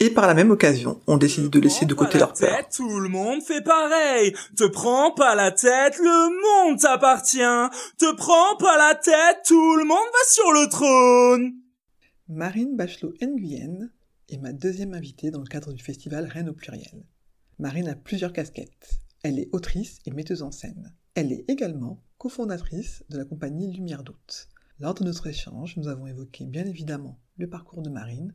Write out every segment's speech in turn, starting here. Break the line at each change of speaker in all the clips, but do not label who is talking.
Et par la même occasion, on décide de laisser de côté leur peur.
Tout le monde fait pareil. Te prends pas la tête, le monde t'appartient. Te prends pas la tête, tout le monde va sur le trône.
Marine Bachelot-Nguyen est ma deuxième invitée dans le cadre du festival Rennes au pluriel. Marine a plusieurs casquettes. Elle est autrice et metteuse en scène. Elle est également cofondatrice de la compagnie Lumière d'août. Lors de notre échange, nous avons évoqué bien évidemment le parcours de Marine,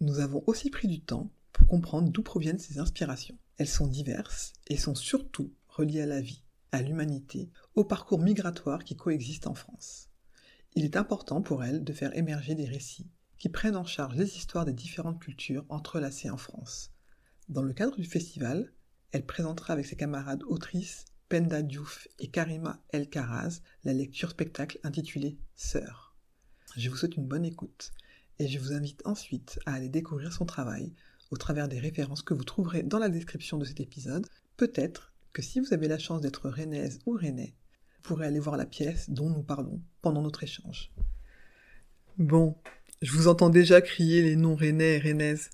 nous avons aussi pris du temps pour comprendre d'où proviennent ces inspirations. Elles sont diverses et sont surtout reliées à la vie, à l'humanité, au parcours migratoire qui coexiste en France. Il est important pour elle de faire émerger des récits qui prennent en charge les histoires des différentes cultures entrelacées en France. Dans le cadre du festival, elle présentera avec ses camarades autrices Penda Diouf et Karima El Karaz la lecture spectacle intitulée Sœur. Je vous souhaite une bonne écoute et je vous invite ensuite à aller découvrir son travail au travers des références que vous trouverez dans la description de cet épisode. Peut-être que si vous avez la chance d'être rennaise ou rennais, vous pourrez aller voir la pièce dont nous parlons pendant notre échange. Bon, je vous entends déjà crier les noms rennais et rennaises.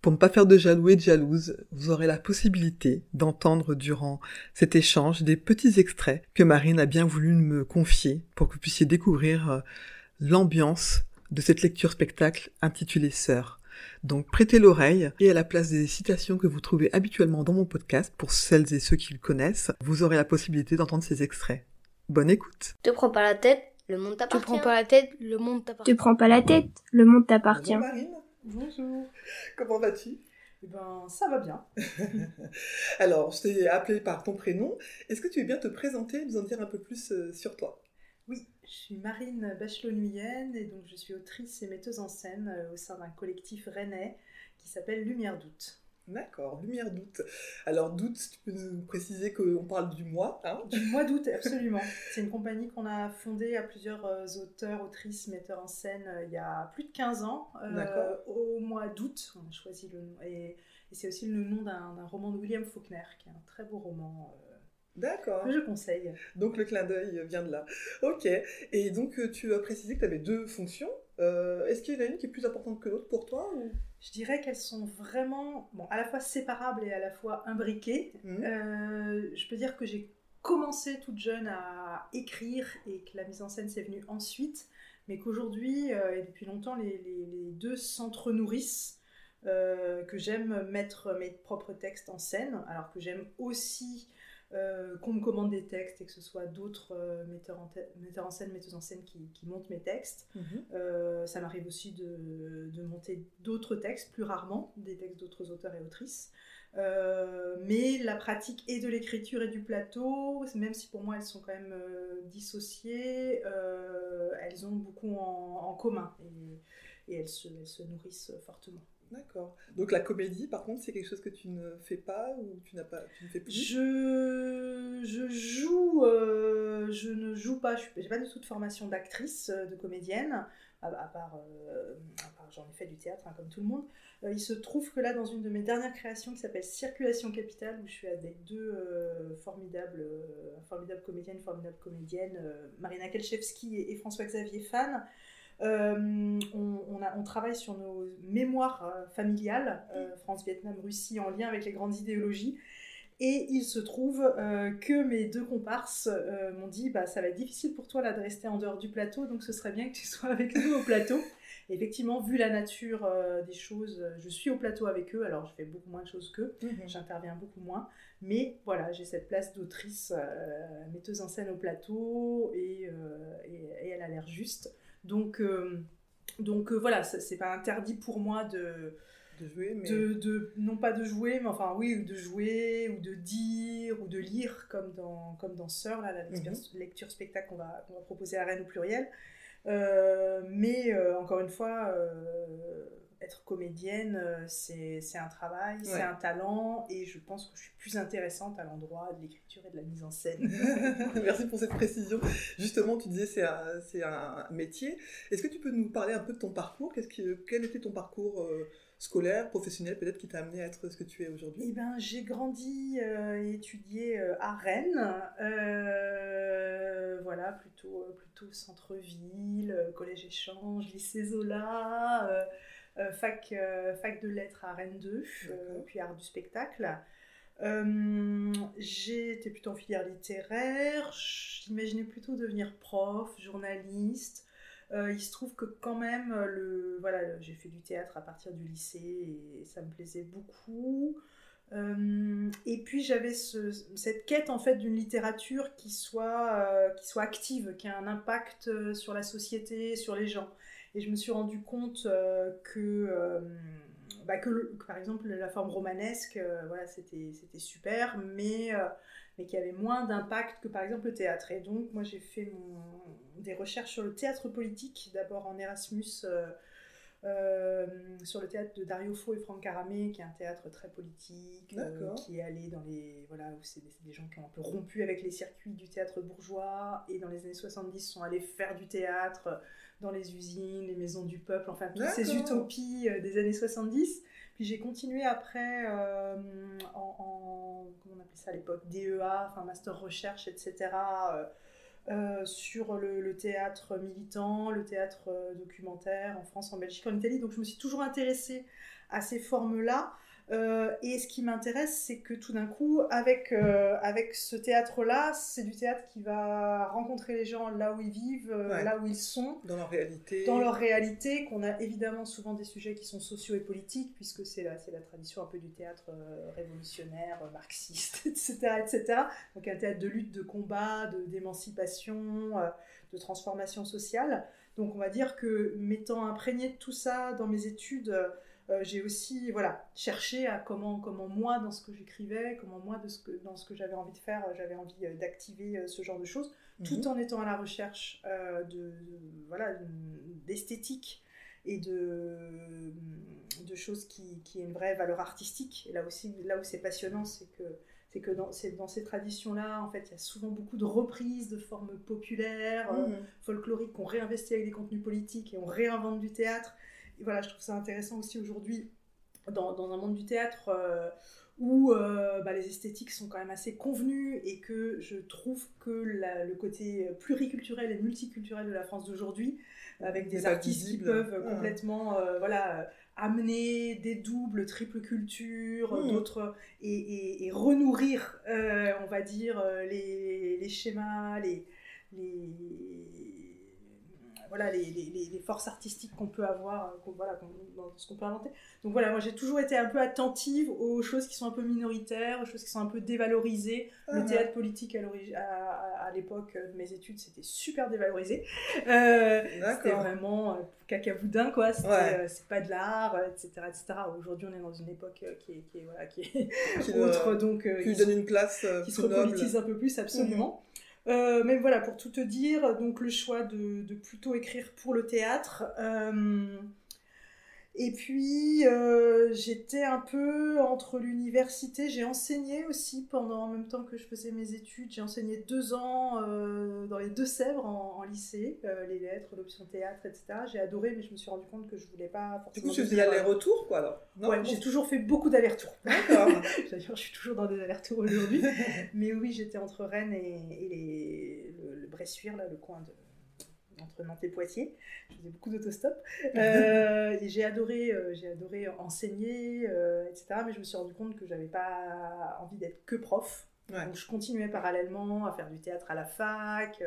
Pour ne pas faire de jaloux et de jalouse, vous aurez la possibilité d'entendre durant cet échange des petits extraits que Marine a bien voulu me confier pour que vous puissiez découvrir euh, l'ambiance de cette lecture spectacle intitulée Sœur. Donc prêtez l'oreille et à la place des citations que vous trouvez habituellement dans mon podcast, pour celles et ceux qui le connaissent, vous aurez la possibilité d'entendre ces extraits. Bonne écoute.
Te prends pas la tête, le monde t'appartient.
Te prends pas la tête, le monde t'appartient.
Te prends pas la tête, le monde t'appartient.
Bonjour Marine. Bonjour. Comment vas-tu?
Eh ben, ça va bien.
Alors, je t'ai appelé par ton prénom. Est-ce que tu veux bien te présenter et nous en dire un peu plus euh, sur toi?
Oui, je suis Marine Bachelot-Nuyen et donc je suis autrice et metteuse en scène euh, au sein d'un collectif rennais qui s'appelle Lumière Doute.
D'accord, Lumière d'août. Alors d'août, tu peux nous préciser qu'on parle du mois hein?
Du mois d'août, absolument. C'est une compagnie qu'on a fondée à plusieurs euh, auteurs, autrices, metteurs en scène euh, il y a plus de 15 ans. Euh, au mois d'août, on a choisi le nom. Et, c'est aussi le nom d'un roman de William Faulkner, qui est un très beau roman.
D'accord.
Que je conseille.
Donc le clin d'œil vient de là. Ok. Et donc tu as précisé que tu avais deux fonctions. Est-ce qu'il y en a une qui est plus importante que l'autre pour toi ou?
Je dirais qu'elles sont vraiment bon, à la fois séparables et à la fois imbriquées. Mhm. Euh, je peux dire que j'ai commencé toute jeune à écrire et que la mise en scène s'est venue ensuite, mais qu'aujourd'hui euh, et depuis longtemps les, deux s'entre-nourrissent. Euh, que j'aime mettre mes propres textes en scène, alors que j'aime aussi euh, qu'on me commande des textes et que ce soit d'autres euh, metteurs, en metteurs, en scène, metteuses en scène qui, montent mes textes. Mhm. Euh, ça m'arrive aussi de, de monter d'autres textes, plus rarement, des textes d'autres auteurs et autrices. mais la pratique et de l'écriture et du plateau, même si pour moi elles sont quand même dissociées, elles ont beaucoup en, commun et, et elles, se, elles se nourrissent fortement.
D'accord. Donc la comédie, par contre, c'est quelque chose que tu ne fais pas ou tu n'as pas, tu ne fais plus?
Je, je joue, euh, je ne joue pas. Je n'ai pas du tout de formation d'actrice, euh, de comédienne, à, part, euh, j'en ai fait du théâtre, hein, comme tout le monde. il se trouve que là, dans une de mes dernières créations qui s'appelle Circulation Capitale, où je suis avec deux formidables, formidables comédiennes, formidables comédiennes, Marina Kelchevski et François-Xavier Fan. Euh, on, travaille sur nos mémoires euh, familiales, euh, France, Vietnam, Russie, en lien avec les grandes idéologies. Et il se trouve que mes deux comparses m'ont dit bah, ça va être difficile pour toi là, de rester en dehors du plateau, donc ce serait bien que tu sois avec nous au plateau. effectivement, vu la nature des choses, je suis au plateau avec eux, alors je fais beaucoup moins de choses qu'eux, mhm. j'interviens beaucoup moins. Mais voilà, j'ai cette place d'autrice, metteuse en scène au plateau, et elle a l'air juste. Donc, euh, donc euh, voilà, c'est pas interdit pour moi de,
de jouer, mais...
de, non pas de jouer, mais enfin oui, de jouer, ou de dire, ou de lire, comme dans, comme dans Sœur, là, la mhm. lecture spectacle qu'on va, va, proposer à Rennes au pluriel. Euh, mais encore une fois, être comédienne, euh, c'est un travail, c'est un talent, et je pense que je suis plus intéressante à l'endroit de l'écriture et de la mise en scène.
Merci pour cette précision. Justement, tu disais c'est un, un, métier. Est-ce que tu peux nous parler un peu de ton parcours? Quel était ton parcours euh, scolaire, professionnel, peut-être qui t'a amené à être ce que tu es aujourd'hui?
Eh ben, j'ai grandi euh, et étudié à Rennes, voilà, plutôt, plutôt centre-ville, collège échange, lycée Zola. Euh, fac, euh, fac de lettres à Rennes 2, euh, puis art du spectacle. J'étais plutôt en filière littéraire, j'imaginais plutôt devenir prof, journaliste. il se trouve que quand même, le, voilà, j'ai fait du théâtre à partir du lycée et ça me plaisait beaucoup. et puis j'avais cette quête en fait d'une littérature qui soit, qui soit active, qui a un impact sur la société, sur les gens. Et je me suis rendu compte euh, que, euh, bah, que, par exemple, la forme romanesque, euh, voilà, c'était super, mais, mais qu'il y avait moins d'impact que, par exemple, le théâtre. Et donc, moi, j'ai fait des recherches sur le théâtre politique, d'abord en Erasmus. Sur le théâtre de Dario Fo et Franck Caramé, qui est un théâtre très politique, qui est allé dans les. Voilà, où c'est des, gens qui ont un peu rompu avec les circuits du théâtre bourgeois, et dans les années 70 sont allés faire du théâtre dans les usines, les maisons du peuple, enfin toutes ces utopies euh, des années 70. Puis j'ai continué après euh, en, comment on appelait ça à l'époque, DEA, enfin master recherche, etc. Euh, sur le, théâtre militant, le théâtre documentaire en France, en Belgique, en Italie. Donc je me suis toujours intéressée à ces formes-là. Euh, et ce qui m'intéresse, c'est que tout d'un coup, avec, euh, avec ce théâtre-là, c'est du théâtre qui va rencontrer les gens là où ils vivent, euh, là où ils sont.
Dans leur réalité.
Dans leur réalité, qu'on a évidemment souvent des sujets qui sont sociaux et politiques, puisque c'est la, la tradition un peu du théâtre révolutionnaire, marxiste, etc., etc. Donc un théâtre de lutte, de combat, d'émancipation, de, transformation sociale. Donc on va dire que m'étant imprégné de tout ça dans mes études, euh, j'ai aussi voilà, cherché à comment, comment moi, dans ce que j'écrivais, comment moi, de ce que, dans ce que j'avais envie de faire, euh, j'avais envie euh, d'activer ce genre de choses, tout mhm. en étant à la recherche de, voilà, d'esthétique et de, de choses qui, qui aient une vraie valeur artistique. Et là aussi, là où c'est passionnant, c'est que c'est que dans, dans ces traditions-là, en fait, il y a souvent beaucoup de reprises de formes populaires, mhm. folkloriques, qu'on réinvestit avec des contenus politiques et on réinvente du théâtre. Voilà, je trouve ça intéressant aussi aujourd'hui dans, dans, un monde du théâtre euh, où euh, bah, les esthétiques sont quand même assez convenues et que je trouve que le côté pluriculturel et multiculturel de la France d'aujourd'hui, avec des artistes qui peuvent complètement euh, voilà, amener des doubles, triples cultures, mmh. d'autres, et, et, renourrir, on va dire, les, les schémas, les, les voilà, les, les, les, forces artistiques qu'on peut avoir, euh, voilà, dans ce qu'on peut inventer. Donc voilà, moi j'ai toujours été un peu attentive aux choses qui sont un peu minoritaires, aux choses qui sont un peu dévalorisées. Le uh-huh. théâtre politique à, à, à l'époque de mes études, c'était super dévalorisé. Euh, c'était vraiment euh, cacaboudin, quoi. Euh, c'est pas de l'art, etc. etc. Aujourd'hui, on est dans une époque qui est, qui est, voilà, qui est autre, donc...
qui donne une place
Qui se repolitise un peu plus, absolument. Mhm. Euh, mais voilà, pour tout te dire, donc le choix de, de plutôt écrire pour le théâtre. Euh, et puis, euh, j'étais un peu entre l'université. J'ai enseigné aussi pendant, en même temps que je faisais mes études. J'ai enseigné deux ans euh, dans les Deux-Sèvres en, lycée, euh, les lettres, l'option théâtre, etc. J'ai adoré, mais je me suis rendu compte que je voulais pas
forcément. Du coup, tu faisais l'aller-retour, quoi, alors
Ouais, j'ai toujours fait beaucoup d'allers-retours. D'accord. D'ailleurs, je suis toujours dans des allers-retours aujourd'hui. mais oui, j'étais entre Rennes et, les, le, le Bressuire, là, le coin de entre Nantes et Poitiers. Je faisais beaucoup d'autostop. Euh, et j'ai adoré, euh, j'ai adoré enseigner, euh, etc. Mais je me suis rendu compte que j'avais pas envie d'être que prof. Donc je continuais parallèlement à faire du théâtre à la fac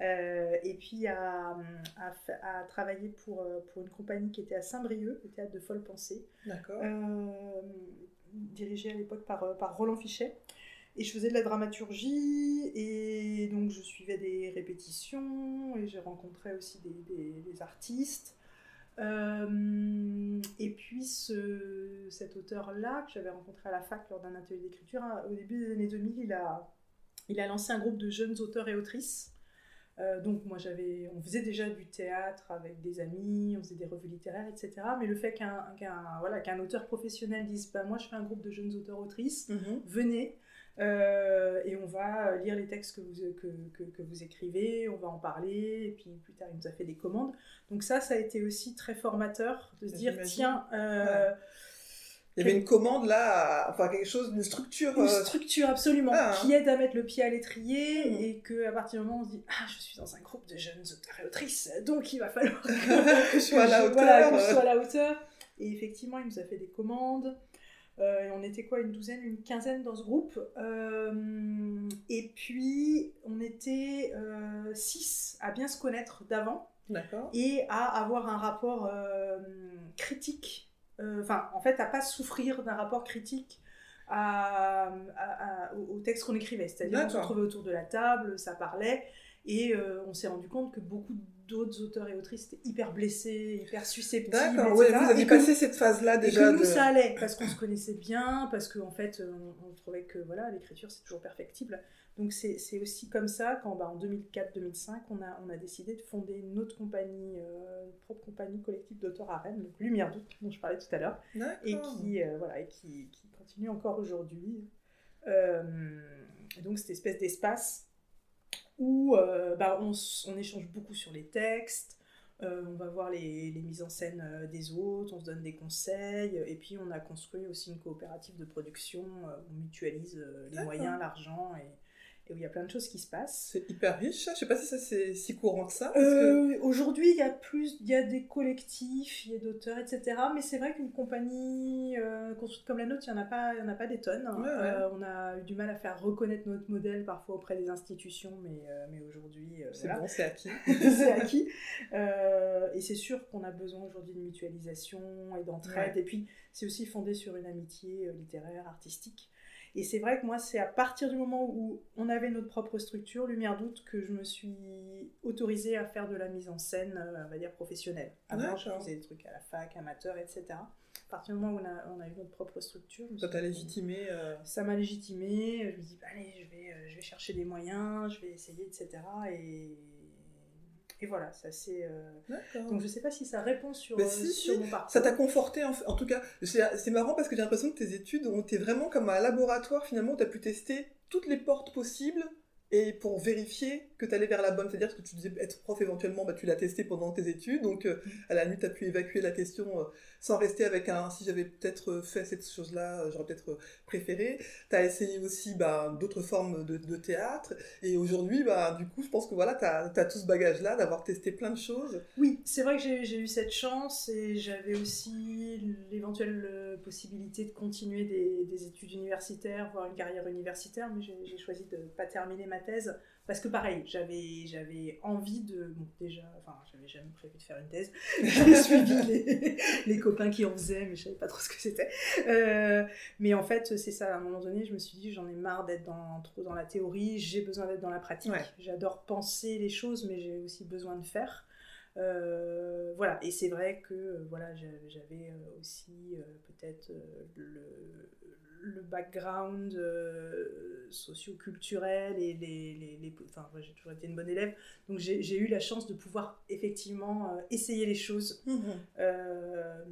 et puis à, à, travailler pour, pour une compagnie qui était à Saint-Brieuc, le théâtre de Folle Pensée, dirigé à l'époque par, par Roland Fichet. Et je faisais de la dramaturgie, et donc je suivais des répétitions, et j'ai rencontré aussi des, des, artistes. Euh, et puis ce, cet auteur-là, que j'avais rencontré à la fac lors d'un atelier d'écriture, hein, au début des années 2000, il a, il a lancé un groupe de jeunes auteurs et autrices Euh, donc moi j'avais, on faisait déjà du théâtre avec des amis, on faisait des revues littéraires, etc. Mais le fait qu'un voilà, qu'un auteur professionnel dise bah, moi je fais un groupe de jeunes auteurs-autrices,
Mhm.
venez euh, et on va lire les textes que vous, que, que, que vous écrivez, on va en parler, et puis plus tard il nous a fait des commandes. Donc ça, ça a été aussi très formateur de se dire tiens, euh,
Il y avait une commande là, à- enfin quelque chose, une structure.
une
euh,
structure absolument
Ah, hein.
qui aide à mettre le pied à l'étrier
Mhm.
et que à partir du moment où on se dit ah je suis dans un groupe de jeunes auteurs et autrices donc il va falloir que, que je
sois à la
voilà,
hauteur.
que je sois à la hauteur et effectivement il nous a fait des commandes Euh, et on était quoi une douzaine une quinzaine dans ce groupe. Euh, et puis on était euh, six à bien se connaître d'avant.
D'accord.
et à avoir un rapport critique, enfin en fait à pas souffrir d'un rapport critique à, à- à- au texte qu'on écrivait. C'est-à-dire on se retrouvait autour de la table, ça parlait, et on s'est rendu compte que beaucoup d'autres auteurs et autrices étaient hyper blessés, hyper susceptibles.
D'accord, ouais, vous
Et que-
passé cette phase-là
et
déjà.
que nous,
de-
ça allait, parce qu'on se connaissait bien, parce qu'en fait, euh, on, on trouvait que voilà, l'écriture, c'est toujours perfectible. Donc c'est aussi comme ça qu'en bah, en 2004-2005, on a, on a décidé de fonder une autre compagnie, euh, une propre compagnie collective d'auteurs à Rennes, donc Lumière Doute, dont je parlais tout à l'heure, et qui, euh, voilà, et qui, qui continue encore aujourd'hui. Euh, et donc cette espèce d'espace où euh, bah, on, on échange beaucoup sur les textes, euh, on va voir les, les mises en scène euh, des autres, on se donne des conseils, et puis on a construit aussi une coopérative de production où on mutualise les moyens, l'argent, et, et où il y a plein de choses qui se passent.
C'est hyper riche. Je sais pas si ça c'est si courant que ça. que-
Euh, Aujourd'hui, il y a plus, il y a des collectifs, il y a d'auteurs, etc. Mais c'est vrai qu'une compagnie euh, construite comme la nôtre, il n'y en a pas, y en a pas des tonnes. hein.
Ouais, ouais.
Euh, on a eu du mal à faire reconnaître notre modèle parfois auprès des institutions, mais, mais aujourd'hui,
C'est
voilà.
bon, c'est acquis.
c'est acquis. Et c'est sûr qu'on a besoin aujourd'hui de mutualisation et d'entraide. Et puis, c'est aussi fondé sur une amitié littéraire, artistique. Et c'est vrai que moi, c'est à partir du moment où on avait notre propre structure, Lumière Doute, que je me suis autorisée à faire de la mise en scène, euh, on va dire, professionnelle. Avant, je faisais des trucs à la fac, amateur, etc. À partir du moment où on a, on a eu notre propre structure,
Ça t'a légitimé. euh,
ça m'a légitimé. Je me dis, bah, allez, je vais, euh, je vais chercher des moyens, je vais essayer, etc. Et, et voilà, ça c'est. euh. Donc je sais pas si ça répond sur, euh,
si,
sur
si,
mon parcours.
Ça t'a conforté, en, en tout cas. C'est c'est marrant parce que j'ai l'impression que tes études ont été vraiment comme un laboratoire, finalement, où tu as pu tester toutes les portes possibles et pour vérifier que tu allais vers la bonne. C'est-à-dire que tu disais être prof éventuellement, bah, tu l'as testé pendant tes études, donc euh,
Mm.
à la nuit, tu as pu évacuer la question euh, sans rester avec un si j'avais peut-être euh, fait cette chose-là, j'aurais peut-être préféré. Tu as essayé aussi bah, d'autres formes de, de théâtre, et aujourd'hui, bah, du coup, je pense que voilà, tu as, tout ce bagage-là d'avoir testé plein de choses.
Oui, c'est vrai que j'ai eu cette chance et j'avais aussi l'éventuelle possibilité de continuer des, des études universitaires, voire une carrière universitaire, mais j'ai choisi de ne pas terminer ma thèse parce que pareil, j'avais j'avais envie de... Bon, déjà, enfin, j'avais jamais prévu de faire une thèse. J'ai suivi les, les copains qui en faisaient, mais je savais pas trop ce que c'était. Euh, mais en fait, c'est ça, à un moment donné, je me suis dit, j'en ai marre d'être dans, trop dans la théorie, j'ai besoin d'être dans la pratique.
Ouais.
J'adore penser les choses, mais j'ai aussi besoin de faire. Euh, voilà, et c'est vrai que voilà, j'avais j'avais, euh, aussi euh, peut-être le, le background euh, socio-culturel et les, les, les- enfin, moi, j'ai toujours été une bonne élève, donc j'ai eu la chance de pouvoir effectivement euh, essayer les choses. Euh,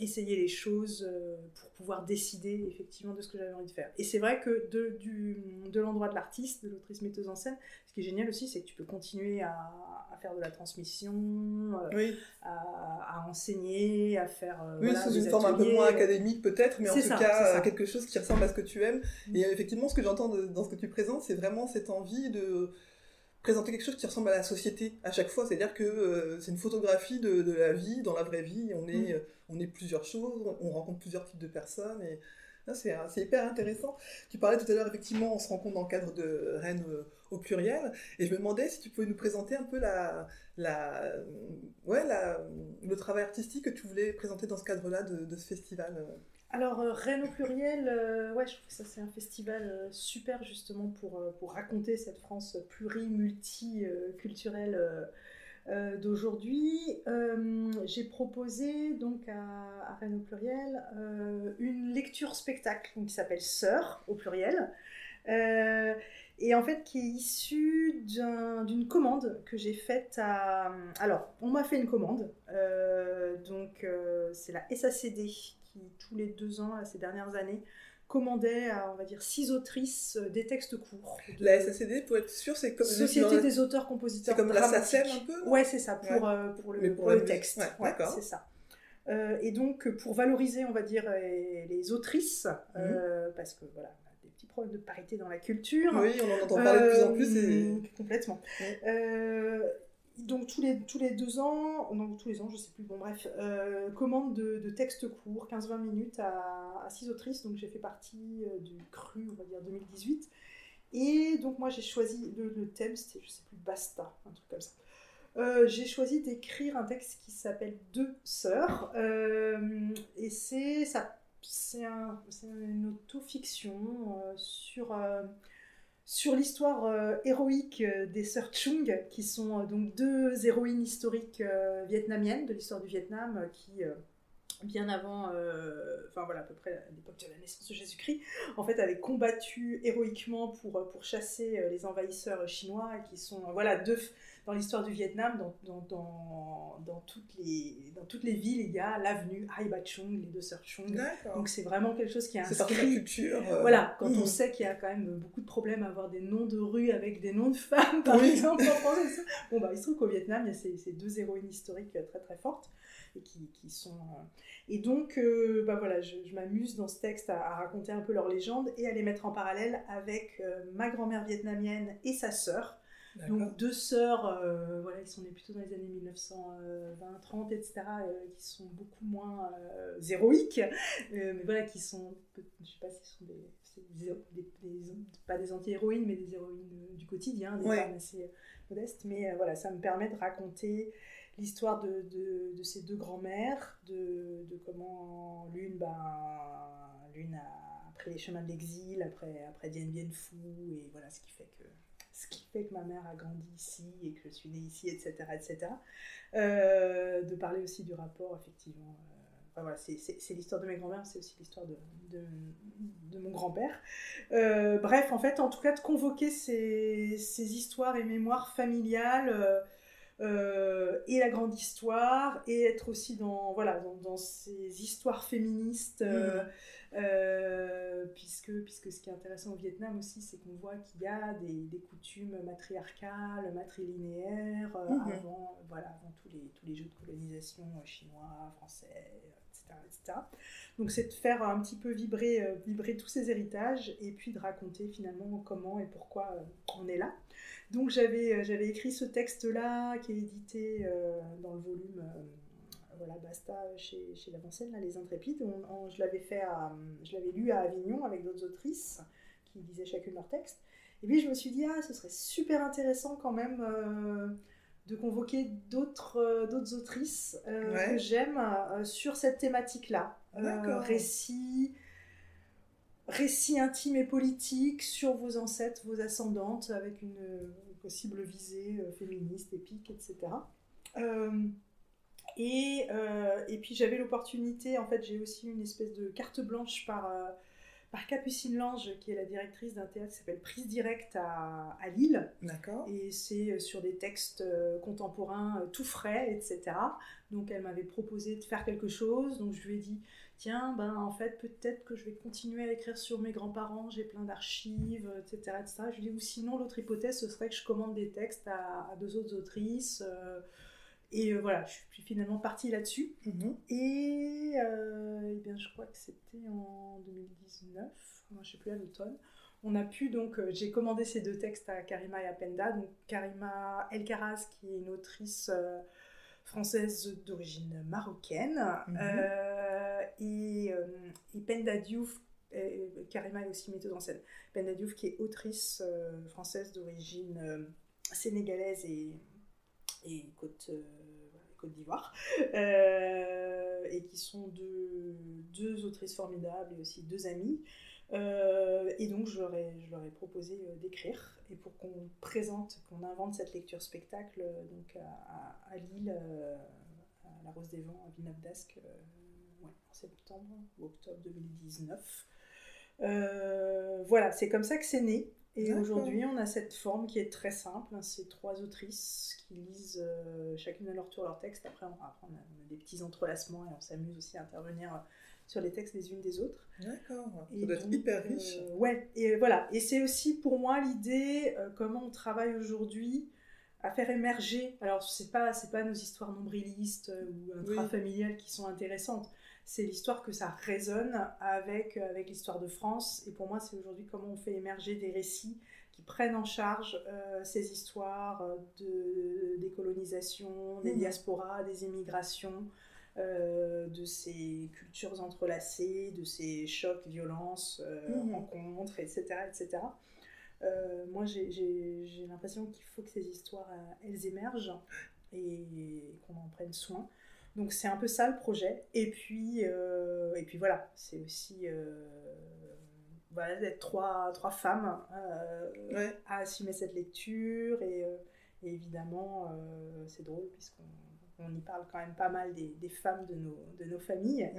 essayer les choses euh, pour pouvoir décider effectivement de ce que j'avais envie de faire. Et c'est vrai que de, du, de l'endroit de l'artiste, de l'autrice metteuse en scène, ce qui est génial aussi, c'est que tu peux continuer à, à faire de la transmission, euh,
Oui,
à, à enseigner, à faire euh,
oui
voilà,
sous
des
une forme un peu
ateliers.
moins académique peut-être, mais en tout
ça,
cas quelque chose qui ressemble à ce que tu aimes.
Mm.
Et effectivement, ce que j'entends dans ce que tu présentes, c'est vraiment cette envie de présenter quelque chose qui ressemble à la société à chaque fois. C'est-à-dire que euh, c'est une photographie de, de la vie, dans la vraie vie. On est,
Mm.
euh, on est plusieurs choses, on rencontre plusieurs types de personnes. Et c'est euh, c'est hyper intéressant. Tu parlais tout à l'heure, effectivement, on se rencontre dans le cadre de Rennes euh, au pluriel. Et je me demandais si tu pouvais nous présenter un peu la, la, ouais, la, le travail artistique que tu voulais présenter dans ce cadre-là de, de ce festival.
Alors, euh, Rennes au pluriel, euh, ouais, je trouve que ça c'est un festival euh, super justement pour, raconter cette France pluri-multiculturelle d'aujourd'hui. J'ai proposé donc à, à Rennes au pluriel une lecture spectacle qui s'appelle Sœur au pluriel. et en fait qui est issu d'une commande que j'ai faite à... Alors, on m'a fait une commande, donc c'est la SACD qui, tous les deux ans, ces dernières années, commandait à, on va dire, six autrices euh, des textes courts.
La SACD, pour être sûr, c'est comme...
Société des auteurs-compositeurs
C'est comme la SACEM un peu
Ouais, c'est ça, pour, euh, pour, le, pour, le texte. Ouais, c'est ça. Euh, et donc, pour valoriser, on va dire, les, autrices, mhm. parce que voilà, des petits problèmes de parité dans la culture.
Oui, on en entend parler de plus en plus. Et...
Complètement donc tous les, deux ans, non tous les ans, je sais plus, bon bref, euh, commande de, textes courts, 15-20 minutes à, à, six autrices, donc j'ai fait partie euh, du cru, on va dire 2018. Et donc moi j'ai choisi, le, thème c'était, je sais plus, Basta, un truc comme ça. Euh, j'ai choisi d'écrire un texte qui s'appelle Deux sœurs, et c'est, ça, c'est, un, c'est une autofiction sur sur l'histoire euh, héroïque euh, des sœurs Chung, qui sont euh, donc deux héroïnes historiques vietnamiennes de l'histoire du Vietnam, qui bien avant, enfin voilà, à peu près à l'époque de la naissance de Jésus-Christ, en fait, avaient combattu héroïquement pour, chasser les envahisseurs chinois, qui sont, voilà, deux, dans l'histoire du Vietnam, dans, dans, dans, toutes les, dans toutes les villes, il y a l'avenue Hai Ba Chung, les deux sœurs Chung. Donc c'est vraiment quelque chose qui est inscrit.
C'est culture.
Euh, voilà, quand on hmm. sait qu'il y a quand même beaucoup de problèmes à avoir des noms de rues avec des noms de femmes, par exemple, en France. Bon, bah, il se trouve qu'au Vietnam, il y a ces, ces, deux héroïnes historiques très très fortes. Et qui, qui sont euh, et donc euh, bah voilà je, je m'amuse dans ce texte à, raconter un peu leur légende et à les mettre en parallèle avec ma grand-mère vietnamienne et sa sœur donc deux sœurs, euh, voilà, ils sont nés plutôt dans les années 1920, 30, etc., qui sont beaucoup moins euh, héroïques, euh, mais voilà, qui sont, je ne sais pas si ce sont des, pas des anti-héroïnes, mais des héroïnes du quotidien, des femmes assez modestes. Mais voilà, ça me permet de raconter l'histoire de, de, ces deux grands-mères, de, de, comment l'une, ben, l'une a pris les chemins de l'exil après, après Dien Bien Phu, et voilà ce qui fait que ce qui fait que ma mère a grandi ici et que je suis née ici, etc. etc. Euh, de parler aussi du rapport, effectivement. Euh, voilà, c'est l'histoire de mes grands-mères, c'est aussi l'histoire de, de, mon grand-père. Euh, bref, en fait, en tout cas, de convoquer ces, ces histoires et mémoires familiales. et la grande histoire, et être aussi dans, voilà, dans, ces histoires féministes mmh. Euh, puisque, puisque ce qui est intéressant au Vietnam aussi, c'est qu'on voit qu'il y a des, des, coutumes matriarcales, matrilinéaires, euh, mhm. avant, voilà, avant tous, les, tous les jeux de colonisation euh, chinois, français, etc. etc. Donc c'est de faire un petit peu vibrer, vibrer tous ces héritages et puis de raconter finalement comment et pourquoi on est là. Donc j'avais, j'avais écrit ce texte-là qui est édité dans le volume voilà, Basta chez, chez L'Avancelle, là, Les Intrépides. je l'avais fait je l'avais lu à Avignon avec d'autres autrices qui lisaient chacune leur texte. Et puis je me suis dit, ah, ce serait super intéressant quand même euh, de convoquer d'autres euh, d'autres autrices euh, que j'aime sur cette thématique-là. récits récit intime et politique sur vos ancêtres, vos ascendantes, avec une, possible visée féministe, épique, etc. Et, euh, et puis j'avais l'opportunité, en fait j'ai aussi une espèce de carte blanche par, euh, par Capucine Lange, qui est la directrice d'un théâtre qui s'appelle Prise Directe à, à Lille.
D'accord.
Et c'est euh, sur des textes contemporains tout frais, etc. Donc elle m'avait proposé de faire quelque chose, donc je lui ai dit, tiens, ben en fait peut-être que je vais continuer à écrire sur mes grands-parents, j'ai plein d'archives, etc., etc. Je lui ai dit, ou sinon l'autre hypothèse, ce serait que je commande des textes à, à deux autres autrices. Et euh, voilà, je suis finalement partie là-dessus. Mhm. Et, euh, eh bien, je crois que c'était en 2019, je ne sais plus à l'automne. On a pu donc, euh, j'ai commandé ces deux textes à Karima et à Penda. Donc Karima Elkaraz, qui est une autrice française d'origine marocaine, mhm. et, et, Penda Diouf, Karima est aussi metteuse en scène. Penda Diouf, qui est autrice française d'origine sénégalaise et et Côte, euh, Côte d'Ivoire, euh, et qui sont deux, deux, autrices formidables et aussi deux amies. Euh, et donc je leur ai, je leur ai proposé d'écrire et pour qu'on présente, qu'on invente cette lecture spectacle donc à, Lille, à la Rose des Vents, à Villeneuve en septembre ou octobre 2019. voilà, c'est comme ça que c'est né. Et aujourd'hui, on a cette forme qui est très simple. Hein, c'est trois autrices qui lisent chacune à leur tour leur texte. Après, on, on, a, des petits entrelacements et on s'amuse aussi à intervenir sur les textes les unes des autres.
D'accord. Ça doit être hyper riche.
ouais. Et voilà. Et c'est aussi pour moi l'idée comment on travaille aujourd'hui à faire émerger. Alors, c'est pas, c'est pas nos histoires nombrilistes euh, ou intrafamiliales qui sont intéressantes. C'est l'histoire que ça résonne avec, euh, avec l'histoire de France. Et pour moi, c'est aujourd'hui comment on fait émerger des récits qui prennent en charge euh, ces histoires de décolonisation, des mmh. diasporas, des immigrations, de ces cultures entrelacées, de ces chocs, violences, mmh. rencontres, etc. etc. Euh, moi, j'ai l'impression qu'il faut que ces histoires, euh, elles émergent et qu'on en prenne soin. Donc c'est un peu ça le projet. Et puis, euh, et puis voilà, c'est aussi voilà, d'être trois, trois femmes à assumer cette lecture. Et, et évidemment, c'est drôle puisqu'on on y parle quand même pas mal des, femmes de nos, de nos familles.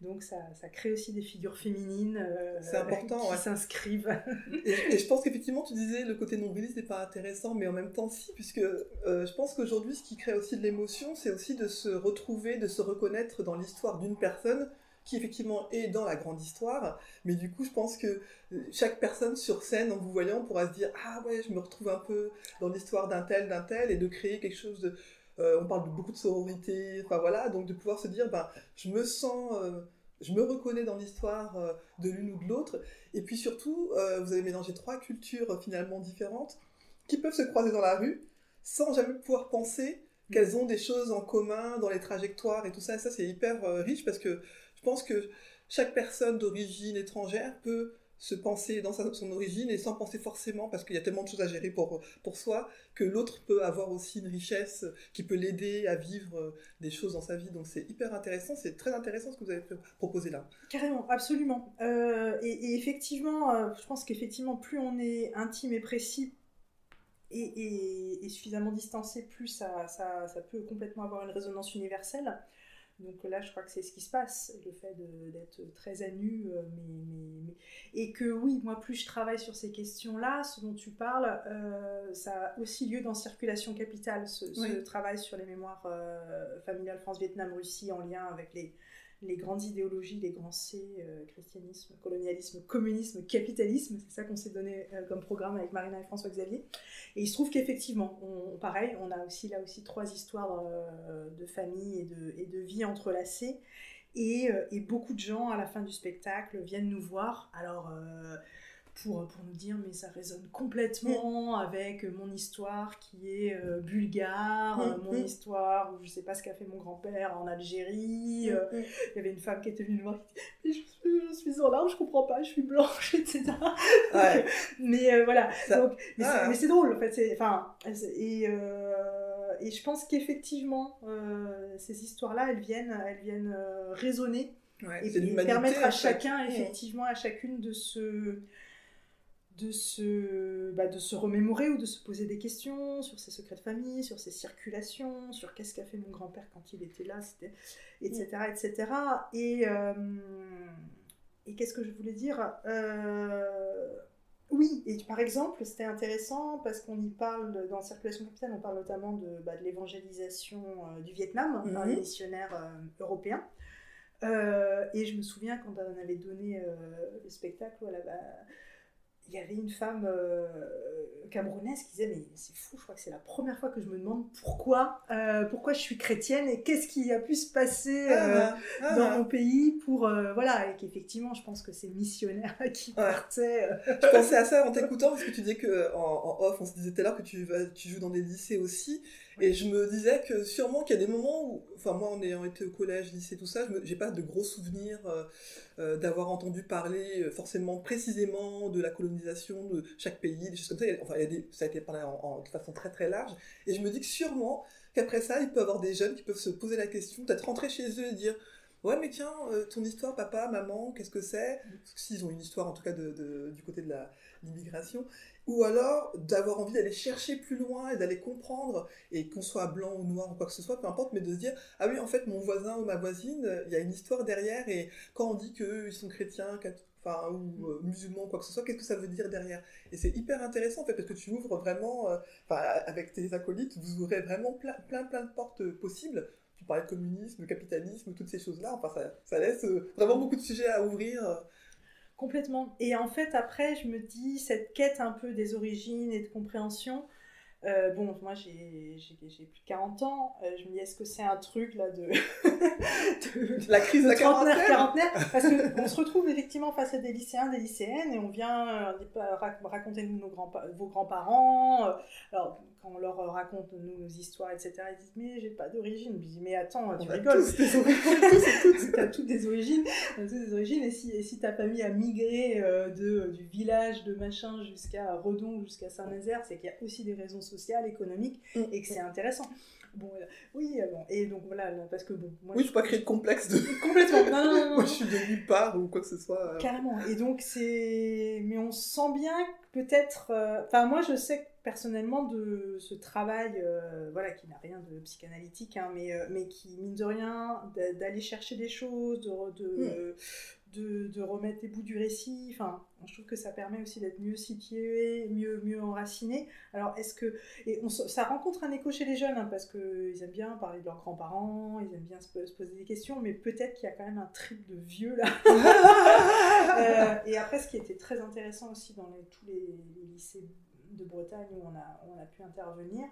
Donc ça, ça, crée aussi des figures féminines euh, important, qui s'inscrivent.
et, je pense qu'effectivement, tu disais le côté nombriliste n'est pas intéressant, mais en même temps si, puisque euh, je pense qu'aujourd'hui, ce qui crée aussi de l'émotion, c'est aussi de se retrouver, de se reconnaître dans l'histoire d'une personne qui effectivement est dans la grande histoire, mais du coup je pense que euh, chaque personne sur scène en vous voyant pourra se dire ah ouais je me retrouve un peu dans l'histoire d'un tel, d'un tel, et de créer quelque chose de, euh, on parle de beaucoup de sororité, enfin voilà, donc de pouvoir se dire, ben, je me sens, euh, je me reconnais dans l'histoire euh, de l'une ou de l'autre, et puis surtout, vous avez mélangé trois cultures finalement différentes qui peuvent se croiser dans la rue sans jamais pouvoir penser qu'elles ont des choses en commun dans les trajectoires et tout ça, et ça c'est hyper riche parce que je pense que chaque personne d'origine étrangère peut se penser dans son origine et sans penser forcément, parce qu'il y a tellement de choses à gérer pour, pour soi, que l'autre peut avoir aussi une richesse qui peut l'aider à vivre euh, des choses dans sa vie. Donc c'est hyper intéressant, c'est très intéressant ce que vous avez proposé là.
Carrément, absolument. Euh, et, effectivement, euh, je pense qu'effectivement, plus on est intime et précis, et, suffisamment distancé, plus ça, ça, ça, peut complètement avoir une résonance universelle. Donc là, je crois que c'est ce qui se passe, le fait d'être très à nu. Euh, mais, Et que oui, moi, plus je travaille sur ces questions-là, ce dont tu parles, euh, ça a aussi lieu dans Circulation Capitale, ce, travail sur les mémoires euh, familiales France-Vietnam-Russie en lien avec les, les grandes idéologies, les grands C, euh, christianisme, colonialisme, communisme, capitalisme, c'est ça qu'on s'est donné euh, comme programme avec Marina et François-Xavier. Et il se trouve qu'effectivement, pareil, on a aussi là aussi trois histoires euh, de famille et de, et de vie entrelacées. Et, et, beaucoup de gens à la fin du spectacle viennent nous voir. Alors pour, pour nous dire mais ça résonne complètement mm. avec mon histoire qui est euh, bulgare, mm, mon mm. histoire où je sais pas ce qu'a fait mon grand-père en Algérie. Euh, il y avait une femme qui était venue nous voir qui je, suis en larmes, je comprends pas, je suis blanche, etc. mais euh, voilà, Donc, ah. mais c'est drôle en fait. Enfin, et, et je pense qu'effectivement, ces histoires-là, elles viennent, elles viennent résonner. et, permettre à chacun, effectivement, à chacune de se, de se, bah, de se remémorer ou de se poser des questions sur ses secrets de famille, sur ses circulations, sur qu'est-ce qu'a fait mon grand-père quand il était là, etc., etc. Et, euh, et qu'est-ce que je voulais dire euh, Oui, et par exemple, c'était intéressant parce qu'on y parle, dans Circulation Capitale, on parle notamment de, bah, de l'évangélisation euh, du Vietnam par les missionnaires européens. et je me souviens quand on avait donné le spectacle, voilà, bah, il y avait une femme euh, camerounaise qui disait mais c'est fou je crois que c'est la première fois que je me demande pourquoi euh, pourquoi je suis chrétienne et qu'est-ce qui a pu se passer euh, ah, ah, dans ah. mon pays pour voilà et qu'effectivement je pense que c'est missionnaire qui partait
je pensais à ça en t'écoutant parce que tu disais que en, off on se disait tout à l'heure que tu joues dans des lycées aussi et je me disais que sûrement qu'il y a des moments où, enfin moi en ayant été au collège, lycée, tout ça, je j'ai pas de gros souvenirs euh, euh, d'avoir entendu parler euh, forcément précisément de la colonisation de chaque pays, des choses comme ça. Enfin, ça a été parlé de façon très très large. Et je me dis que sûrement qu'après ça, il peut y avoir des jeunes qui peuvent se poser la question, peut-être rentrer chez eux et dire Ouais, mais tiens, ton histoire, papa, maman, qu'est-ce que c'est? S'ils ont une histoire, en tout cas, de, du côté de l'immigration ou alors d'avoir envie d'aller chercher plus loin et d'aller comprendre, et qu'on soit blanc ou noir ou quoi que ce soit, peu importe, mais de se dire, ah oui, en fait, mon voisin ou ma voisine, il y a une histoire derrière, et quand on dit qu'ils sont chrétiens, enfin, ou euh, musulman, quoi que ce soit, qu'est-ce que ça veut dire derrière? Et c'est hyper intéressant, en fait, parce que tu ouvres vraiment, euh, enfin, avec tes acolytes, vous ouvrez vraiment plein, plein, plein de portes possibles. Tu parlais de communisme, de capitalisme, toutes ces choses-là. Enfin, ça, ça laisse euh, vraiment beaucoup de sujets à ouvrir.
Complètement. Et en fait, après, je me dis, cette quête un peu des origines et de compréhension, euh, bon, moi j'ai plus de 40 ans, euh, je me dis est-ce que c'est un truc là de,
de la crise de la quarantaine
Parce qu'on se retrouve effectivement face à des lycéens, des lycéennes et on vient euh, raconter nos grands, vos grands-parents. alors quand on leur raconte nous, nos histoires, etc., ils disent mais j'ai pas d'origine. Je dis mais attends, tu rigoles. Tu as toutes des origines, toutes des origines et si, et si ta famille a migré de, du village de machin jusqu'à Redon, jusqu'à Saint-Nazaire, c'est qu'il y a aussi des raisons social, économique, mm. et que c'est intéressant. Bon, euh, oui, euh, bon, et donc voilà, parce que bon.
Moi, oui, je ne pas créer de complexe de.
Complètement, non, non, non.
moi, je suis de nulle part ou quoi que ce soit.
Euh. Carrément, et donc c'est. Mais on sent bien que peut-être. Enfin, moi, je sais personnellement de ce travail, voilà, qui n'a rien de psychanalytique, hein, mais, mais qui, mine de rien, d'aller chercher des choses, de. de mm de, remettre les bouts du récit. Enfin, je trouve que ça permet aussi d'être mieux situé, mieux, mieux enraciné. Alors, est-ce que. Et on, ça rencontre un écho chez les jeunes, hein, parce qu'ils aiment bien parler de leurs grands-parents, ils aiment bien se, poser des questions, mais peut-être qu'il y a quand même un trip de vieux là. Euh, et après, ce qui était très intéressant aussi dans tous les, lycées de Bretagne où on a, on a pu intervenir,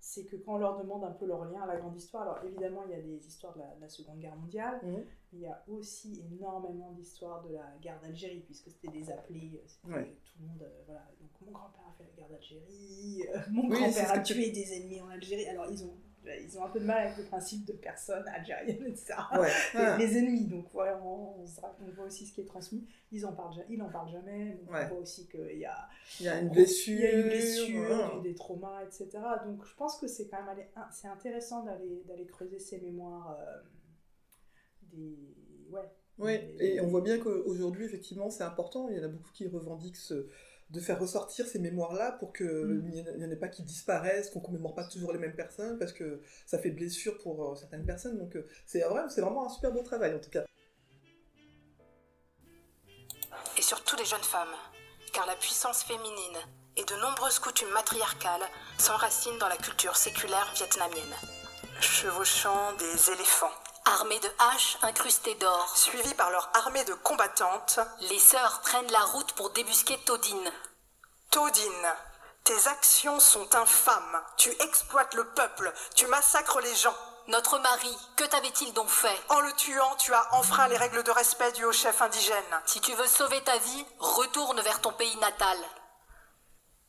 c'est que quand on leur demande un peu leur lien à la grande histoire, alors évidemment il y a des histoires de la, Seconde Guerre mondiale, mmh. mais il y a aussi énormément d'histoires de la guerre d'Algérie, puisque c'était des appelés, euh, tout le monde, euh, voilà, donc mon grand-père a fait la guerre d'Algérie, euh, mon grand-père a tué des ennemis en Algérie, alors ils ont ils ont un peu de mal avec le principe de personne algérienne, etc. Ouais. Les, ennemis, donc voilà, on, on, voit aussi ce qui est transmis. Ils en parlent, en jamais. On voit aussi qu'il y a,
il y a une blessure, il y
a une blessure des, traumas, etc. Donc je pense que c'est quand même c'est intéressant d'aller d'aller creuser ces mémoires euh, des ouais.
Oui, et on voit bien qu'aujourd'hui, effectivement, c'est important. Il y en a beaucoup qui revendiquent ce, de faire ressortir ces mémoires-là pour qu'il mm. n'y en ait pas qui disparaissent, qu'on ne commémore pas toujours les mêmes personnes, parce que ça fait blessure pour euh, certaines personnes. Donc euh, c'est vrai, c'est vraiment un super beau travail en tout cas.
Et surtout les jeunes femmes, car la puissance féminine et de nombreuses coutumes matriarcales s'enracinent dans la culture séculaire vietnamienne. Chevauchant des éléphants, Armées de haches incrustées d'or.
Suivies par leur armée de combattantes,
les sœurs prennent la route pour débusquer Todine.
Todine, tes actions sont infâmes. Tu exploites le peuple, tu massacres les gens.
Notre mari, que t'avait-il donc fait?
En le tuant, tu as enfreint les règles de respect dues au chef indigène.
Si tu veux sauver ta vie, retourne vers ton pays natal.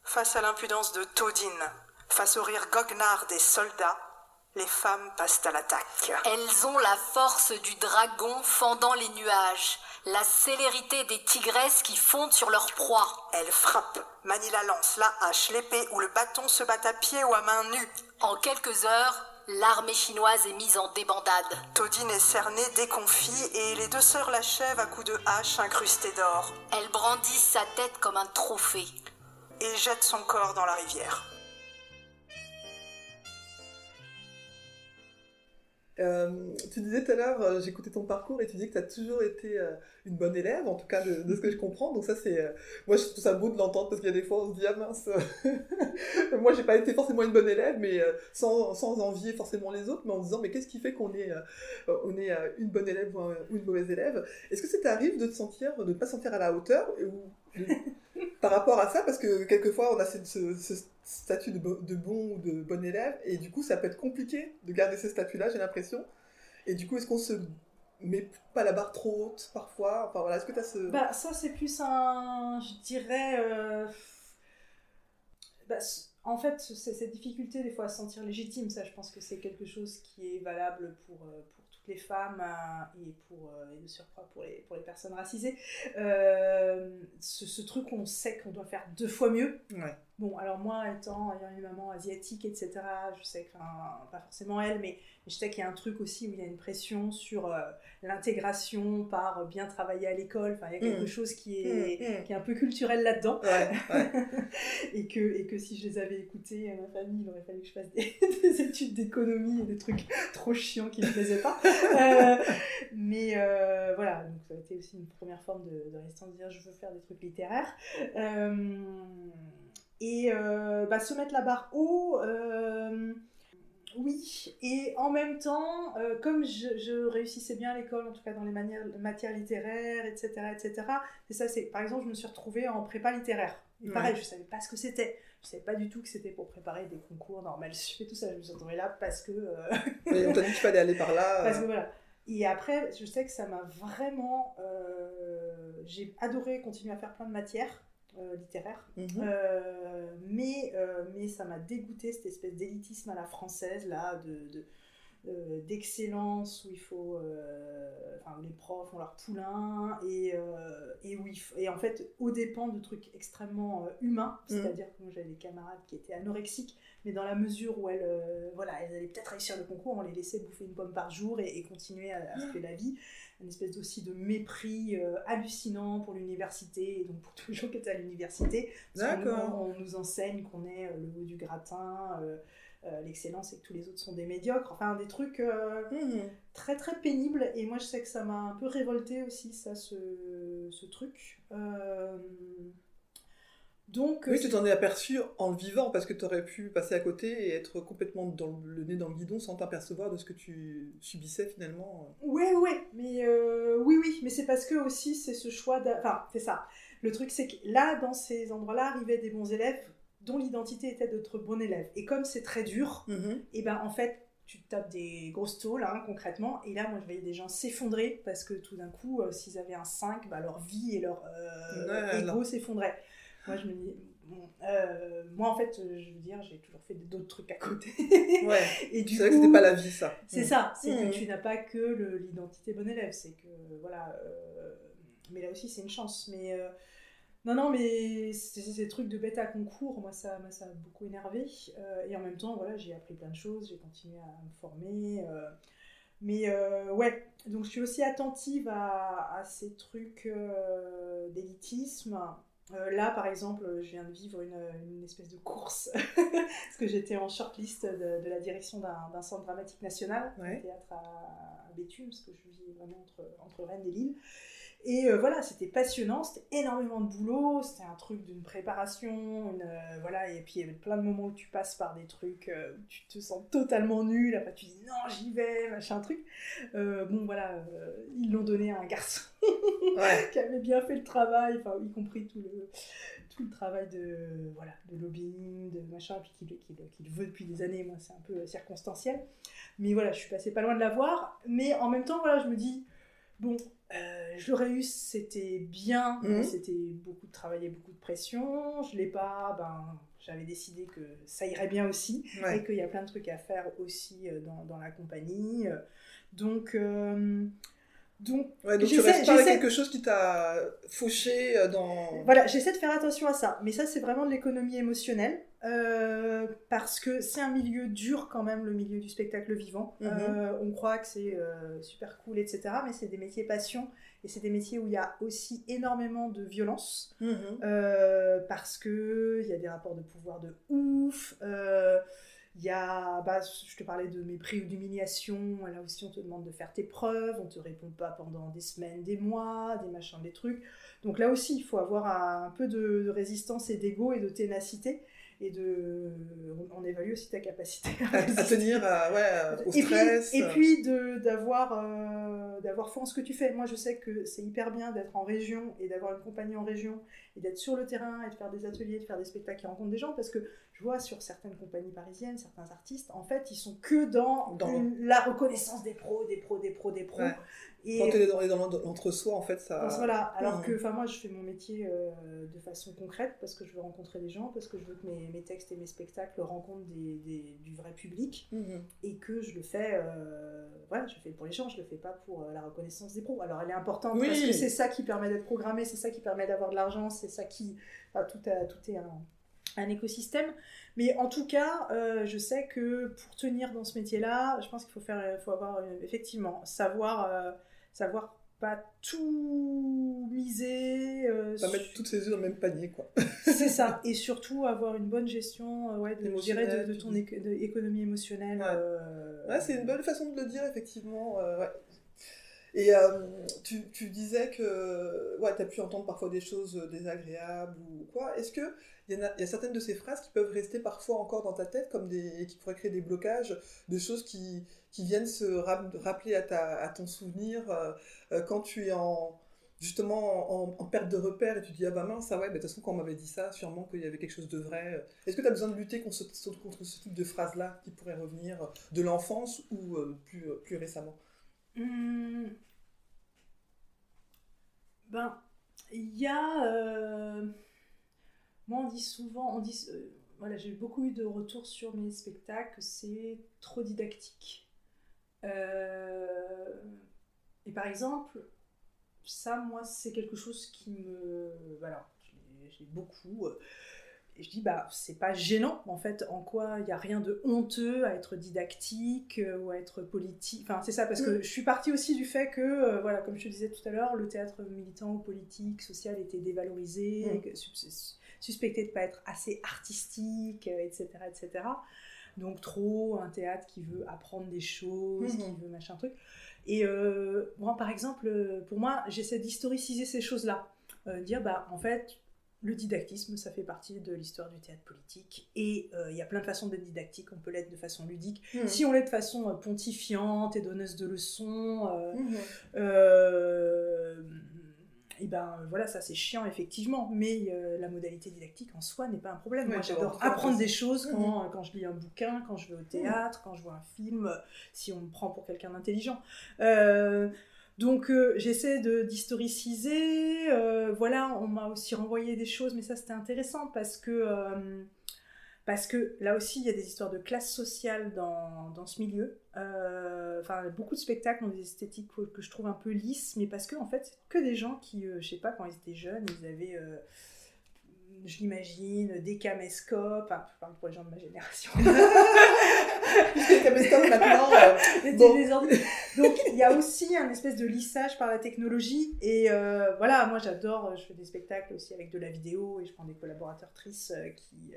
Face à l'impudence de Todine, face au rire goguenard des soldats, les femmes passent à l'attaque.
Elles ont la force du dragon fendant les nuages, la célérité des tigresses qui fondent sur leur proie.
Elles frappent, manient la lance, la hache, l'épée ou le bâton se battent à pied ou à main nue.
En quelques heures, l'armée chinoise est mise en débandade.
Todine est cernée, déconfie, et les deux sœurs l'achèvent à coups de hache incrustée d'or.
Elles brandissent sa tête comme un trophée.
Et jettent son corps dans la rivière.
Euh, tu disais tout à l'heure, euh, j'écoutais ton parcours et tu disais que tu as toujours été euh, une bonne élève, en tout cas de, ce que je comprends. Donc ça, c'est... moi, je trouve ça beau de l'entendre parce qu'il y a des fois, on se dit, ah mince, moi, j'ai pas été forcément une bonne élève, mais sans, sans, envier forcément les autres, mais en disant, mais qu'est-ce qui fait qu'on est, on est une bonne élève ou, une mauvaise élève? Est-ce que ça t'arrive de te sentir, de ne pas sentir à la hauteur ou, par rapport à ça? Parce que quelquefois, on a ce, ce statut de, de, bon ou de bon élève, et du coup, ça peut être compliqué de garder ce statut-là, j'ai l'impression. Et du coup, est-ce qu'on se met pas la barre trop haute parfois? Enfin voilà, est-ce que tu as ce.
Bah, ça, c'est plus un. Je dirais. Euh, bah, en fait, c'est cette difficulté des fois à se sentir légitime, ça, je pense que c'est quelque chose qui est valable pour, euh, pour toutes les femmes euh, et, pour, et de surcroît pour les, pour les personnes racisées. ce, ce, truc où on sait qu'on doit faire deux fois mieux.
Ouais
Bon, alors moi, étant, ayant une maman asiatique, etc., je sais que, enfin, pas forcément elle, mais je sais qu'il y a un truc aussi où il y a une pression sur euh, l'intégration par bien travailler à l'école. Enfin, il y a quelque
Mm.
chose qui est,
Mm, mm.
qui est un peu culturel là-dedans.
Ouais, ouais.
et, que, et que si je les avais écoutés, euh, ma famille, il aurait fallu que je fasse des, des études d'économie et des trucs trop chiants qui ne me plaisaient pas. Euh, mais voilà, donc ça a été aussi une première forme de, de résistance, de dire je veux faire des trucs littéraires. Et euh, bah, se mettre la barre haut, euh, oui. Et en même temps, euh, comme je, je réussissais bien à l'école, en tout cas dans les manières, matières littéraires, etc., etc., c'est ça, c'est par exemple, je me suis retrouvée en prépa littéraire. Et
Ouais.
pareil, je savais pas ce que c'était. Je savais pas du tout que c'était pour préparer des concours normales sup et tout ça. Je me suis retrouvée là parce que.
Et on t'a dit qu'il fallait aller par là.
parce que voilà. Et après, je sais que ça m'a vraiment. J'ai adoré continuer à faire plein de matières euh, littéraires.
Mhm.
Euh, mais, euh, mais ça m'a dégoûté cette espèce d'élitisme à la française, là, de. de- d'excellence où il faut enfin où les profs ont leur poulain et, et où il et en fait au dépend de trucs extrêmement humains
Mhm.
c'est-à-dire que moi j'avais des camarades qui étaient anorexiques mais dans la mesure où elles voilà elles allaient peut-être réussir le concours on les laissait bouffer une pomme par jour et, et continuer à, à se faire la vie une espèce aussi de mépris euh, hallucinant pour l'université et donc pour tous les gens qui étaient à l'université
D'accord.
on, nous enseigne qu'on est euh, le haut du gratin euh, l'excellence et que tous les autres sont des médiocres enfin des trucs
Mhm.
très très pénibles et moi je sais que ça m'a un peu révolté aussi ça ce, ce truc donc
Oui, tu t'en es aperçu en le vivant parce que tu aurais pu passer à côté et être complètement dans le, nez dans le guidon sans t'apercevoir de ce que tu subissais finalement.
Ouais, ouais, mais euh, oui, oui, mais c'est parce que aussi c'est ce choix. Enfin, c'est ça. Le truc, c'est que là, dans ces endroits-là, arrivaient des bons élèves dont l'identité était d'être bon élève. Et comme c'est très dur,
Mhm.
et ben en fait, tu te tapes des grosses tôles, hein, concrètement. Et là, moi, je voyais des gens s'effondrer parce que tout d'un coup, euh, s'ils avaient un 5, bah, leur vie et leur euh,
Ouais,
ego
alors.
Moi, je me dis, bon, euh, moi, en fait, je veux dire, j'ai toujours fait d'autres trucs à côté.
Ouais.
et du
C'est vrai que
coup,
c'était pas la vie, ça.
C'est ça, c'est que tu n'as pas que le- l'identité bon élève, c'est que, voilà, euh, mais là aussi, c'est une chance. Mais euh, non, non, mais c'est- c'est ces trucs de bête à concours, moi, ça m'a ça m'a beaucoup énervé. Et en même temps, voilà, j'ai appris plein de choses, j'ai continué à me former. mais euh, ouais, donc je suis aussi attentive à, à ces trucs euh, d'élitisme. Euh, là, par exemple, je viens de vivre une, une espèce de course, parce que j'étais en shortlist de, de la direction d'un centre dramatique national, un théâtre à, à Béthune, parce que je vis vraiment entre, entre Rennes et Lille. Et euh, voilà, c'était passionnant, c'était énormément de boulot, c'était un truc d'une préparation, une, euh, voilà, et puis il y avait plein de moments où tu passes par des trucs euh, où tu te sens totalement nul, après tu dis non, j'y vais, machin truc. Bon, voilà, ils l'ont donné à un garçon
Ouais.
qui avait bien fait le travail, enfin, y compris tout le, tout le travail de, voilà, de lobbying, de machin, puis qu'il qu'il- qu'il veut depuis des années, moi c'est un peu circonstanciel. Mais voilà, je suis passée pas loin de l'avoir, mais en même temps, voilà, je me dis, bon, je l'aurais eu, c'était bien,
Mhm.
c'était beaucoup de travail et beaucoup de pression. Je l'ai pas, ben, j'avais décidé que ça irait bien aussi,
Ouais.
et qu'il y a plein de trucs à faire aussi euh, dans, dans la compagnie. Donc, euh, donc,
Ouais, donc tu
j'essaie-
restes pas avec
j'essaie-
quelque chose qui t'a fauché euh, dans.
voilà, j'essaie de faire attention à ça. Mais ça, c'est vraiment de l'économie émotionnelle. Euh, parce que c'est un milieu dur quand même, le milieu du spectacle vivant.
Mhm.
Euh, on croit que c'est euh, super cool, etc. Mais c'est des métiers passion. Et c'est des métiers où il y a aussi énormément de violence.
Mhm.
Parce que il y a des rapports de pouvoir de ouf. Il y a, bah, je te parlais de mépris ou d'humiliation. Là aussi, on te demande de faire tes preuves. On te répond pas pendant des semaines, des mois, des machins, des trucs. Donc là aussi, il faut avoir un, un peu de, de résistance et d'ego et de ténacité. Et de, on, on évalue aussi ta capacité à,
tenir à, ouais, au
Et puis,
stress.
et puis de- d'avoir euh, d'avoir foi en ce que tu fais. Moi, je sais que c'est hyper bien d'être en région et d'avoir une compagnie en région et d'être sur le terrain et de faire des ateliers, de faire des spectacles qui rencontrent des gens parce que je vois sur certaines compagnies parisiennes, certains artistes, en fait, ils sont que dans,
Dans-
une- la reconnaissance des pros, des pros, des pros, des pros.
Ouais.
Et
Quand t'es dans, dans l'entre-soi, en fait, ça.
voilà, alors que moi je fais mon métier euh, de façon concrète parce que je veux rencontrer des gens, parce que je veux que mes, mes textes et mes spectacles rencontrent des, des- du vrai public
Mhm.
et que je le fais, euh, voilà, je le fais pour les gens, je le fais pas pour euh, la reconnaissance des pros. Alors elle est importante
Oui.
parce que c'est ça qui permet d'être programmé, c'est ça qui permet d'avoir de l'argent, c'est ça qui, enfin, tout, a- tout est un, un écosystème. Mais en tout cas, euh, je sais que pour tenir dans ce métier-là, je pense qu'il faut faire, faut avoir euh, effectivement savoir, euh, savoir pas tout miser.
pas mettre toutes ses œufs dans le même panier, quoi.
c'est ça. Et surtout avoir une bonne gestion, ouais, de, je dirais, de, ton économie émotionnelle.
Ouais, c'est une bonne façon de le dire, effectivement. ouais. Et euh, tu, tu, disais que ouais, tu as pu entendre parfois des choses désagréables ou quoi. Est-ce qu'il y, y a certaines de ces phrases qui peuvent rester parfois encore dans ta tête comme des, et qui pourraient créer des blocages, de choses qui, qui viennent se rappeler à, ta, à, ton souvenir euh, euh, quand tu es en, justement en, perte de repère et tu dis ah bah mince, ah ouais, de toute façon quand on m'avait dit ça, sûrement qu'il y avait quelque chose de vrai. Est-ce que tu as besoin de lutter contre ce, contre ce type de phrases-là qui pourraient revenir de l'enfance ou plus, plus récemment?
Hmm. Ben, il y a. Euh, moi, on dit souvent. On dit, euh, voilà, j'ai beaucoup eu de retours sur mes spectacles, c'est trop didactique. Euh, et par exemple, ça, moi, c'est quelque chose qui me. Voilà, j'ai beaucoup. Et je dis, bah, c'est pas gênant, en fait, en quoi il n'y a rien de honteux à être didactique euh, ou à être politique? Enfin, c'est ça, parce que mm. je suis partie aussi du fait que, euh, voilà, comme je te disais tout à l'heure, le théâtre militant politique, social était dévalorisé, mm. suspecté de pas être assez artistique, etc., euh, etc. Donc, trop un théâtre qui veut apprendre des choses, qui mm-hmm. veut machin truc. Et moi, par exemple, pour moi, j'essaie d'historiciser ces choses-là. dire, bah, en fait, le didactisme, ça fait partie de l'histoire du théâtre politique. Et euh, il y a plein de façons d'être didactique. On peut l'être de façon ludique. Hmm. Si on l'est de façon euh, pontifiante et donneuse de leçons, euh, hmm. et ben voilà, ça c'est chiant effectivement. Mais la modalité didactique en soi n'est pas un problème. Moi j'adore apprendre des choses hmm. quand, quand, je lis un bouquin, quand je vais au théâtre, quand je vois un film, si on me prend pour quelqu'un d'intelligent. Donc euh, j'essaie d'historiciser. Euh, voilà, on m'a aussi renvoyé des choses, mais ça c'était intéressant parce que, euh, parce que là aussi il y a des histoires de classe sociale dans, dans ce milieu. Enfin, beaucoup de spectacles ont des esthétiques que, je trouve un peu lisses, mais parce que en fait, c'est que des gens qui, je sais pas, quand ils étaient jeunes, ils avaient je l'imagine, des caméscopes, enfin, pour les gens de ma génération.
les caméscopes maintenant. Euh,
Donc il y a aussi un espèce de lissage par la technologie. Et euh, voilà, moi j'adore, je fais des spectacles aussi avec de la vidéo et je prends des collaboratrices euh, qui,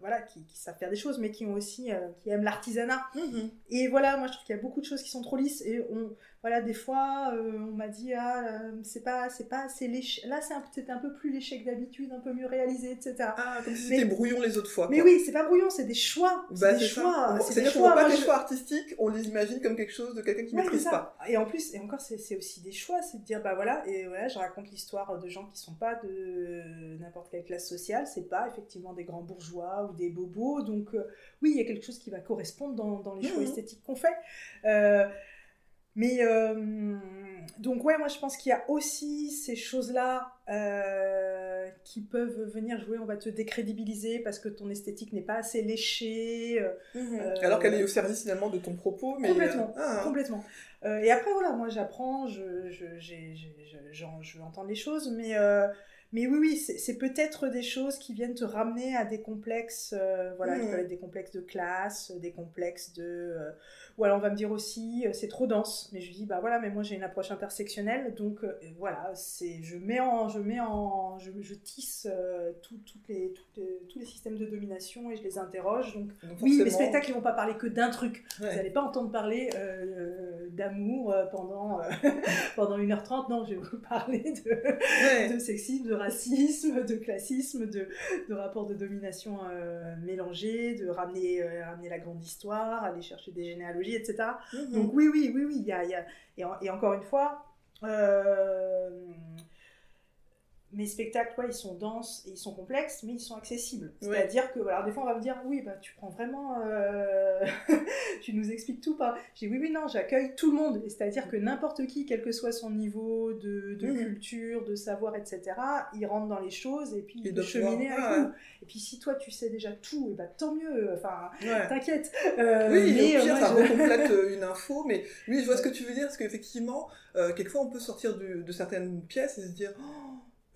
voilà, qui, savent faire des choses, mais qui ont aussi, qui aiment l'artisanat. Mm-hmm. Et voilà, moi je trouve qu'il y a beaucoup de choses qui sont trop lisses et on, voilà, des fois, euh, on m'a dit, ah, euh, c'est pas, c'est pas léché. Là, c'était un, peu plus léché que d'habitude, un peu mieux réalisé, etc.
Ah, comme si c'était brouillon les autres fois.
Mais oui, c'est pas brouillon, c'est des choix.
Bah,
c'est des choix.
C'est-à-dire qu'on voit pas des choix artistiques, on les imagine comme quelque chose de quelqu'un qui ne maîtrise pas.
Et en plus, et encore, c'est aussi des choix, c'est de dire, bah voilà, et voilà, je raconte l'histoire de gens qui sont pas de n'importe quelle classe sociale, c'est pas effectivement des grands bourgeois ou des bobos, donc euh, oui, il y a quelque chose qui va correspondre dans, dans les choix mmh. esthétiques qu'on fait. Mais euh, donc ouais, moi je pense qu'il y a aussi ces choses-là euh, qui peuvent venir jouer. On va te décrédibiliser parce que ton esthétique n'est pas assez léchée. Euh,
mhm. Alors qu'elle est au service finalement de ton propos. Mais
complètement, ah. complètement. et après voilà, moi j'apprends, je, je, je, je, entends les choses, mais mais oui, oui, c'est peut-être des choses qui viennent te ramener à des complexes, voilà, qui mhm. peuvent être des complexes de classe, des complexes de ou alors on va me dire aussi, euh, c'est trop dense. Mais je dis, bah voilà, mais moi j'ai une approche intersectionnelle, donc euh, voilà, c'est, je mets en, je mets en, je, je tisse euh, tout, les, tous les systèmes de domination et je les interroge. Donc, oui, mes spectacles ils vont pas parler que d'un truc. Vous n'allez pas entendre parler d'amour pendant pendant 1h30. Non, je vais vous parler de, de sexisme, de racisme, de classisme, de, de rapports de domination mélangés, de ramener ramener la grande histoire, aller chercher des généalogies etc. Mhm. Donc oui, oui, oui, oui, il y a, y a... Et, encore une fois, euh, mes spectacles, ouais, ils sont denses et ils sont complexes, mais ils sont accessibles. C'est-à-dire que, voilà, des fois, on va me dire, oui, bah, tu prends vraiment, euh, tu nous expliques tout pas. Je dis, oui, oui, non, j'accueille tout le monde. C'est-à-dire que n'importe qui, quel que soit son niveau de, de culture, de savoir, etc., il rentre dans les choses et puis il peut cheminer avec nous. Et puis, si toi, tu sais déjà tout, et bah, tant mieux. Enfin, t'inquiète.
Euh, oui, mais, au pire, ça recomplète une info, mais oui, je vois ce que tu veux dire, parce qu'effectivement, quelquefois, on peut sortir de, de certaines pièces et se dire, oh,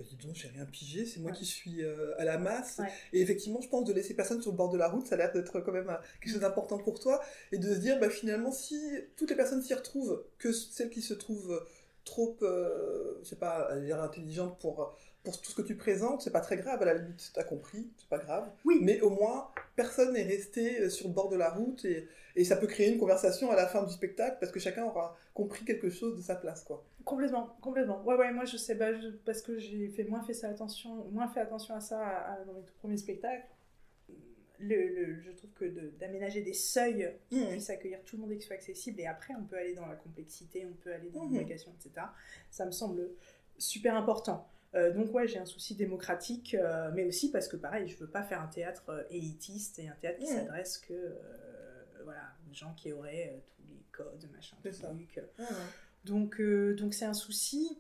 bah, dis donc, j'ai rien pigé, c'est moi qui suis euh, à la masse. Et effectivement, je pense de laisser personne sur le bord de la route, ça a l'air d'être quand même quelque chose d'important pour toi. Et de se dire, bah, finalement, si toutes les personnes s'y retrouvent, que celles qui se trouvent trop, euh, je sais pas, dire intelligentes pour, pour tout ce que tu présentes, c'est pas très grave, à la limite, t'as compris, c'est pas grave.
Oui.
Mais au moins, personne n'est resté sur le bord de la route et, et ça peut créer une conversation à la fin du spectacle parce que chacun aura compris quelque chose de sa place, quoi.
Complètement, complètement. Ouais, ouais, moi je sais, bah, parce que j'ai fait moins fait ça attention, moins fait attention à ça dans mes tout premiers spectacles. Le, je trouve que d'aménager des seuils qui mmh. puissent accueillir tout le monde et qui soient accessibles, et après on peut aller dans la complexité, on peut aller dans mmh. etc. Ça me semble super important. Euh, donc ouais, j'ai un souci démocratique, euh, mais aussi parce que pareil, je veux pas faire un théâtre euh, élitiste et un théâtre qui mmh. s'adresse que voilà, aux gens qui auraient tous les codes, machin, truc. Donc, euh, donc c'est un souci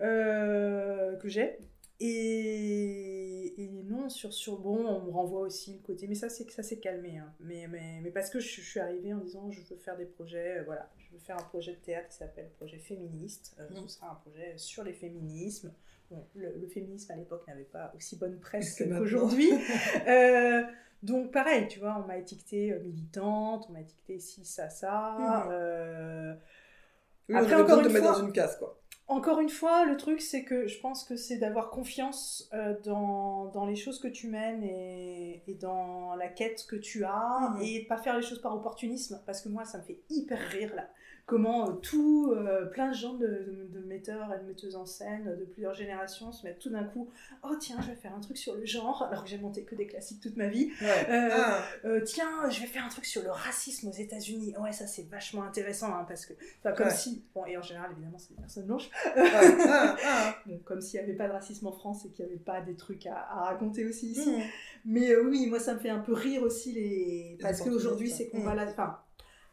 euh, que j'ai. Et, et, non, sur, sur bon, on me renvoie aussi le côté, mais ça c'est ça s'est calmé. Hein. Mais, mais, mais, parce que je, suis arrivée en disant je veux faire des projets, euh, voilà, je veux faire un projet de théâtre qui s'appelle Projet Féministe. Ce mmh. sera un projet sur les féminismes. Bon, le, féminisme à l'époque n'avait pas aussi bonne presse qu'aujourd'hui. donc pareil, tu vois, on m'a étiquetée militante, on m'a étiquetée ci, ça, ça. Mmh.
Après, encore une, fois, dans une case, quoi.
Encore une fois, le truc, c'est que je pense que c'est d'avoir confiance euh, dans, dans, les choses que tu mènes et, et, dans la quête que tu as mhm. et pas faire les choses par opportunisme parce que moi, ça me fait hyper rire là comment euh, tout, euh, plein de gens de, de, metteurs et de metteuses en scène de plusieurs générations se mettent tout d'un coup, oh tiens, je vais faire un truc sur le genre, alors que j'ai monté que des classiques toute ma vie. Euh, ah. tiens, je vais faire un truc sur le racisme aux États-Unis. Ouais, ça c'est vachement intéressant, hein, parce que, comme si, bon, et en général, évidemment, c'est des personnes blanches, ah, ah. comme s'il n'y avait pas de racisme en France et qu'il n'y avait pas des trucs à, raconter aussi ici. Mmh. Mais oui, moi, ça me fait un peu rire aussi, les... parce qu'aujourd'hui, c'est qu'on va là. Enfin,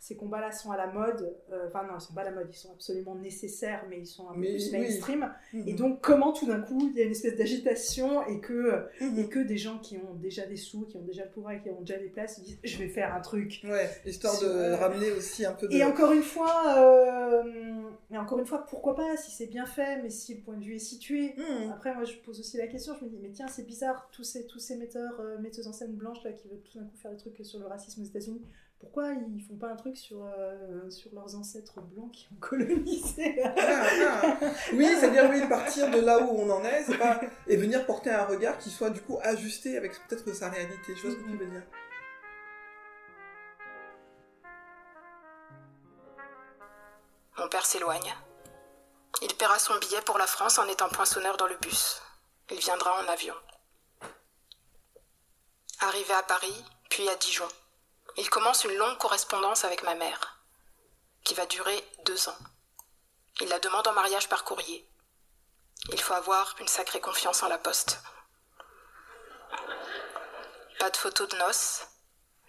ces combats-là sont à la mode. Euh, enfin, non, ils sont pas à la mode, ils sont absolument nécessaires, mais ils sont un peu plus mainstream. Mhm. Et donc, comment tout d'un coup, il y a une espèce d'agitation et que, mhm. et que des gens qui ont déjà des sous, qui ont déjà le pouvoir et qui ont déjà des places, disent Je vais faire un truc.
Ouais, histoire de ramener aussi un peu de.
Et encore une fois, euh, mais encore une fois, pourquoi pas, si c'est bien fait, mais si le point de vue est situé. Mhm. Après, moi, je pose aussi la question je me dis Mais tiens, c'est bizarre, tous ces, tous ces metteurs, euh, metteuses en scène blanches là, qui veulent tout d'un coup faire des trucs sur le racisme aux États-Unis pourquoi ils font pas un truc sur, euh, sur leurs ancêtres blancs qui ont colonisé ah,
ah. Oui, c'est-à-dire oui, partir de là où on en est, pas... et venir porter un regard qui soit du coup ajusté avec peut-être sa réalité. Je vois ce que tu veux dire.
Mon père s'éloigne. Il paiera son billet pour la France en étant poinçonneur dans le bus. Il viendra en avion. Arrivé à Paris, puis à Dijon. Il commence une longue correspondance avec ma mère, qui va durer deux ans. Il la demande en mariage par courrier. Il faut avoir une sacrée confiance en la poste. Pas de photo de noces,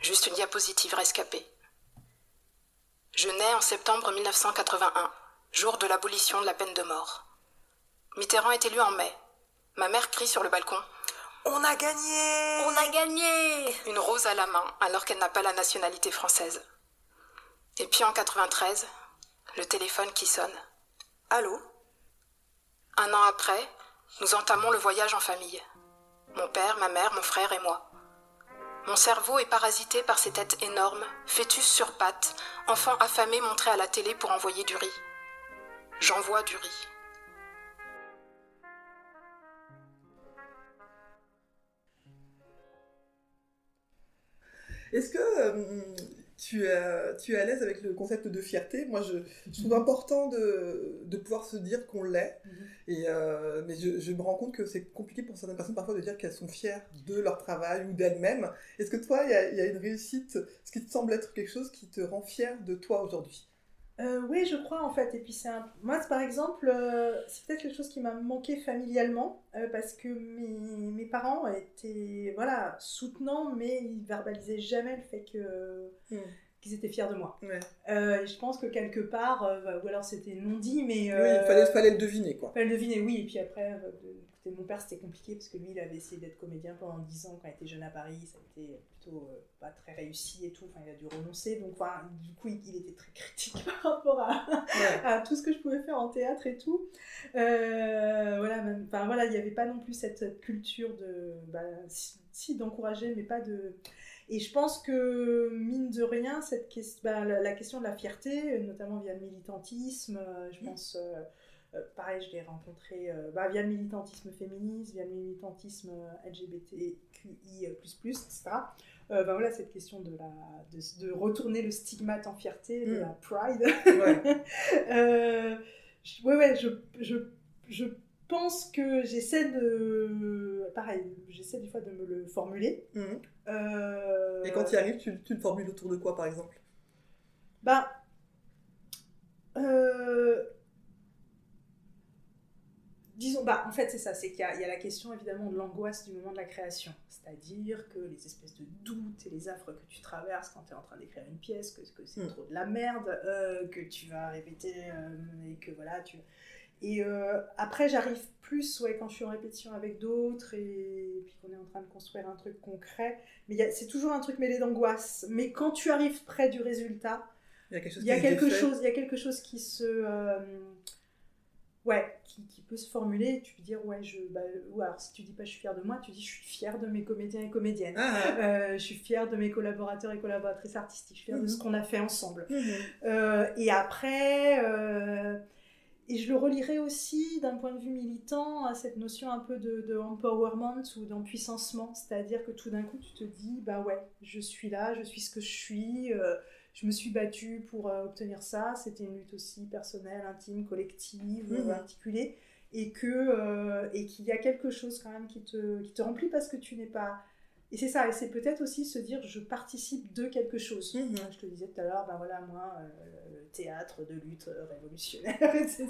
juste une diapositive rescapée. Je nais en septembre 1981, jour de l'abolition de la peine de mort. Mitterrand est élu en mai. Ma mère crie sur le balcon
on a gagné
On a gagné
Une rose à la main, alors qu'elle n'a pas la nationalité française. Et puis en 93, le téléphone qui sonne.
Allô?
Un an après, nous entamons le voyage en famille. Mon père, ma mère, mon frère et moi. Mon cerveau est parasité par ces têtes énormes, fœtus sur pattes, enfants affamés montrés à la télé pour envoyer du riz. J'envoie du riz.
Est-ce que euh, tu, es, tu es à l'aise avec le concept de fierté? Moi, je, trouve important de, de, pouvoir se dire qu'on l'est. Mhm. et, euh, mais je, je, me rends compte que c'est compliqué pour certaines personnes parfois de dire qu'elles sont fières de leur travail ou d'elles-mêmes. Est-ce que toi, il y a, y a, une réussite, ce qui te semble être quelque chose qui te rend fière de toi aujourd'hui?
Euh, oui, je crois en fait. Et puis c'est un... moi, par exemple, euh, c'est peut-être quelque chose qui m'a manqué familialement euh, parce que mes, mes, parents étaient voilà soutenants, mais ils verbalisaient jamais le fait que hmm. qu'ils étaient fiers de moi. et je pense que quelque part, bah, ou alors c'était non dit, mais
oui, il fallait, fallait le deviner quoi.
Fallait le deviner, oui. Et puis après, mon père, c'était compliqué parce que lui, il avait essayé d'être comédien pendant 10 ans quand il était jeune à Paris. Ça a été plutôt euh, pas très réussi et tout. Enfin, il a dû renoncer. Donc, enfin, du coup, il, était très critique par rapport à, tout ce que je pouvais faire en théâtre et tout. Euh, voilà, même, enfin, voilà, il n'y avait pas non plus cette, culture de. Bah, si, d'encourager, mais pas de. Et je pense que, mine de rien, cette question, bah, la, question de la fierté, notamment via le militantisme, je mmh. pense. Euh, pareil, je l'ai rencontré euh, bah, via le militantisme féministe, via le militantisme euh, LGBTQI, etc. bah voilà, cette question de, la, de, de, retourner le stigmate en fierté, de mm. la pride. Ouais, ouais, ouais, je, je, je pense que j'essaie de. Pareil, j'essaie des fois de me le formuler.
Mm. Et quand tu y arrives, tu, tu, le formules autour de quoi, par exemple?
Bah. Disons, bah, en fait, c'est ça, c'est qu'il y, a la question évidemment de l'angoisse du moment de la création. C'est-à-dire que les espèces de doutes et les affres que tu traverses quand tu es en train d'écrire une pièce, que, que c'est mm. trop de la merde, euh, que tu vas répéter euh, et que voilà, tu. Et euh, après, j'arrive plus ouais, quand je suis en répétition avec d'autres et, puis qu'on est en train de construire un truc concret. Mais c'est toujours un truc mêlé d'angoisse. Mais quand tu arrives près du résultat, il y a quelque chose, il y a quelque, chose, il y a quelque chose qui se ouais, qui, qui, peut se formuler, tu peux dire, ouais, je, bah, ou alors si tu dis pas je suis fière de moi, tu dis je suis fière de mes comédiens et comédiennes, ah, euh, je suis fière de mes collaborateurs et collaboratrices artistiques, je suis fière de ce mhm. qu'on a fait ensemble. Mhm. Euh, et après, euh, et je le relierai aussi d'un point de vue militant à cette notion un peu de, de empowerment ou d'empuissancement, c'est-à-dire que tout d'un coup tu te dis, bah ouais, je suis là, je suis ce que je suis je me suis battue pour euh, obtenir ça. C'était une lutte aussi personnelle, intime, collective, mmh. articulée. Et que euh, et qu'il y a quelque chose quand même qui te, qui te remplit parce que tu n'es pas et c'est ça, et c'est peut-être aussi se dire je participe de quelque chose. Mhm. Je te disais tout à l'heure, ben voilà, moi, euh, le théâtre de lutte révolutionnaire, etc.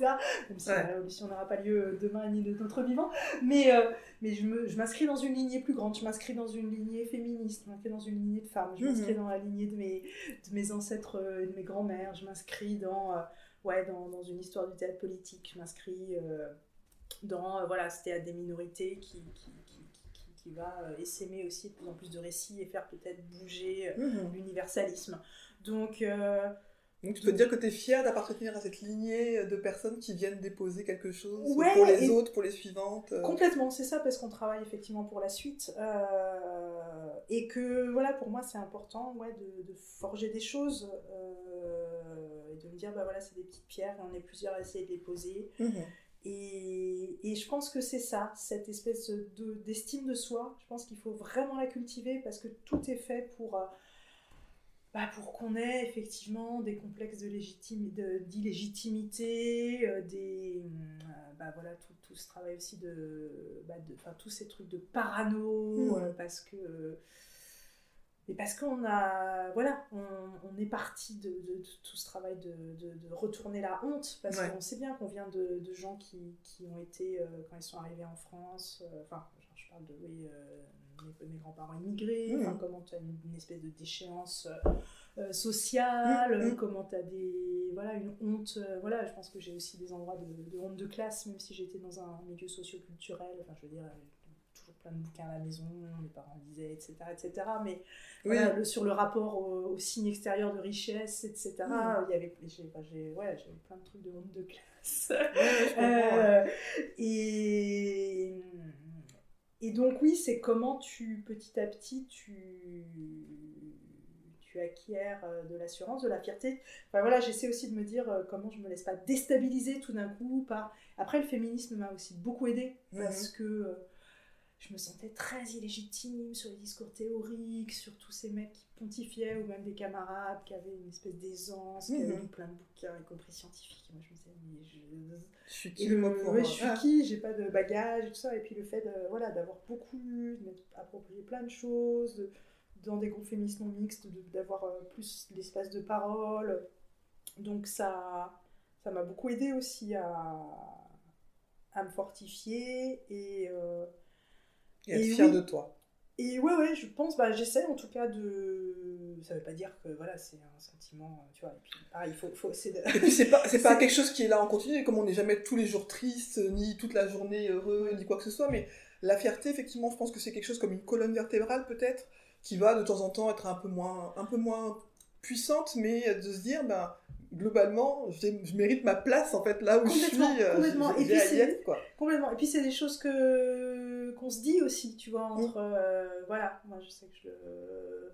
Même si la révolution n'aura pas lieu demain ni de notre vivant. Mais, euh, mais je m'inscris dans une lignée plus grande, je m'inscris dans une lignée féministe, je m'inscris dans une lignée de femmes, je m'inscris mhm. dans la lignée de mes, de mes ancêtres et de mes grands-mères, je m'inscris dans, euh, ouais, dans, dans, une histoire du théâtre politique, je m'inscris dans voilà, ce théâtre des minorités qui, qui qui va euh, essaimer aussi de plus en plus de récits et faire peut-être bouger euh, mhm. l'universalisme. Donc, euh,
donc tu peux dire que tu es fière d'appartenir à cette lignée de personnes qui viennent déposer quelque chose pour les autres, pour les suivantes.
Complètement, c'est ça parce qu'on travaille effectivement pour la suite. et que voilà, pour moi c'est important ouais, de, forger des choses et de me dire bah voilà, c'est des petites pierres et on est plusieurs à essayer de les poser. Mhm. Et, et, je pense que c'est ça, cette espèce d'estime de, soi. Je pense qu'il faut vraiment la cultiver parce que tout est fait pour, euh, bah pour qu'on ait effectivement des complexes d'illégitimité, de, euh, des, euh, bah voilà, tout, tout, ce travail aussi de, bah de tous ces trucs de parano, mmh. parce que et parce qu'on a, voilà, on, est parti de, tout ce travail de, de, retourner la honte, parce qu'on sait bien qu'on vient de, gens qui, qui, ont été, euh, quand ils sont arrivés en France, euh, enfin, je parle de, oui, euh, mes, grands-parents immigrés, mmh. comment tu as une, espèce de déchéance sociale, mmh, mmh. comment tu as des, voilà, une honte, voilà, je pense que j'ai aussi des endroits de, honte de classe, même si j'étais dans un milieu socio-culturel, enfin, je veux dire, toujours plein de bouquins à la maison, mes parents lisaient, etc., etc., mais le, sur le rapport au, signe extérieur de richesse, etc. Il y avait, j'ai, ouais, j'avais plein de trucs de honte de classe. Euh, et, et donc oui, c'est comment tu, petit à petit, tu tu acquiers euh, de l'assurance, de la fierté. Enfin voilà, j'essaie aussi de me dire euh, comment je me laisse pas déstabiliser tout d'un coup par. Après, le féminisme m'a aussi beaucoup aidé parce que je me sentais très illégitime sur les discours théoriques, sur tous ces mecs qui pontifiaient, ou même des camarades qui avaient une espèce d'aisance, qui avaient mhm. lu plein de bouquins, y compris scientifiques. Et moi, je me disais, mais je,
je suis qui, moi, pour
Je suis qui J'ai pas de bagage et tout ça. Et puis le fait de, voilà, d'avoir beaucoup lu, de m'être approprié plein de choses, dans des groupes féministes non mixtes, d'avoir euh, plus l'espace de parole. Donc ça ça m'a beaucoup aidé aussi à, à me fortifier et... Euh,
et être fier de toi.
Et ouais, ouais, je pense, bah, j'essaie en tout cas de. ça veut pas dire que voilà, c'est un sentiment, tu vois. Et puis, il faut, faut
c'est, et puis c'est pas, c'est pas quelque chose qui est là en continu, comme on n'est jamais tous les jours triste, ni toute la journée heureux, ni quoi que ce soit, mais la fierté, effectivement, je pense que c'est quelque chose comme une colonne vertébrale peut-être, qui va de temps en temps être un peu moins, un peu moins puissante, mais de se dire, ben, globalement, je mérite ma place en fait là où je suis.
Euh, complètement. Et puis c'est complètement. Et puis c'est des choses que qu'on se dit aussi, tu vois, entre mm. euh, voilà, moi je sais que je le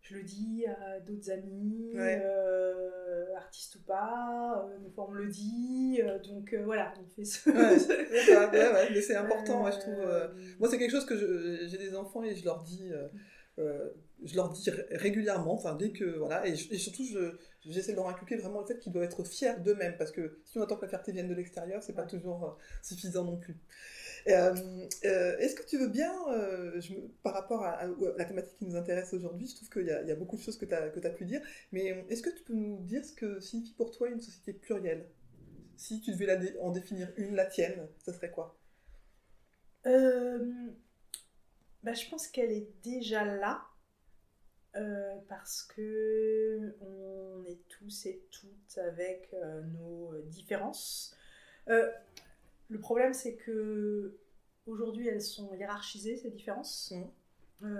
je le dis à d'autres amis, euh, artistes ou pas, des fois on me le dit, donc voilà, on fait ce.
ouais, mais c'est important, je trouve. moi c'est quelque chose que j'ai des enfants et je leur dis je leur dis régulièrement, enfin dès que voilà, et, surtout j'essaie de leur inculquer vraiment le fait qu'ils doivent être fiers d'eux-mêmes, parce que si on attend que la fierté vienne de l'extérieur, c'est pas toujours euh, suffisant non plus. Euh, euh, est-ce que tu veux bien, je, par rapport à, la thématique qui nous intéresse aujourd'hui, je trouve qu'il y, a beaucoup de choses que tu as, pu dire, mais est-ce que tu peux nous dire ce que signifie pour toi une société plurielle? Si tu devais en définir une, la tienne, ça serait quoi?
Bah, Je pense qu'elle est déjà là. Euh, parce que on est tous et toutes avec euh, nos différences. Euh, le problème, c'est que aujourd'hui, elles sont hiérarchisées ces différences. Mmh.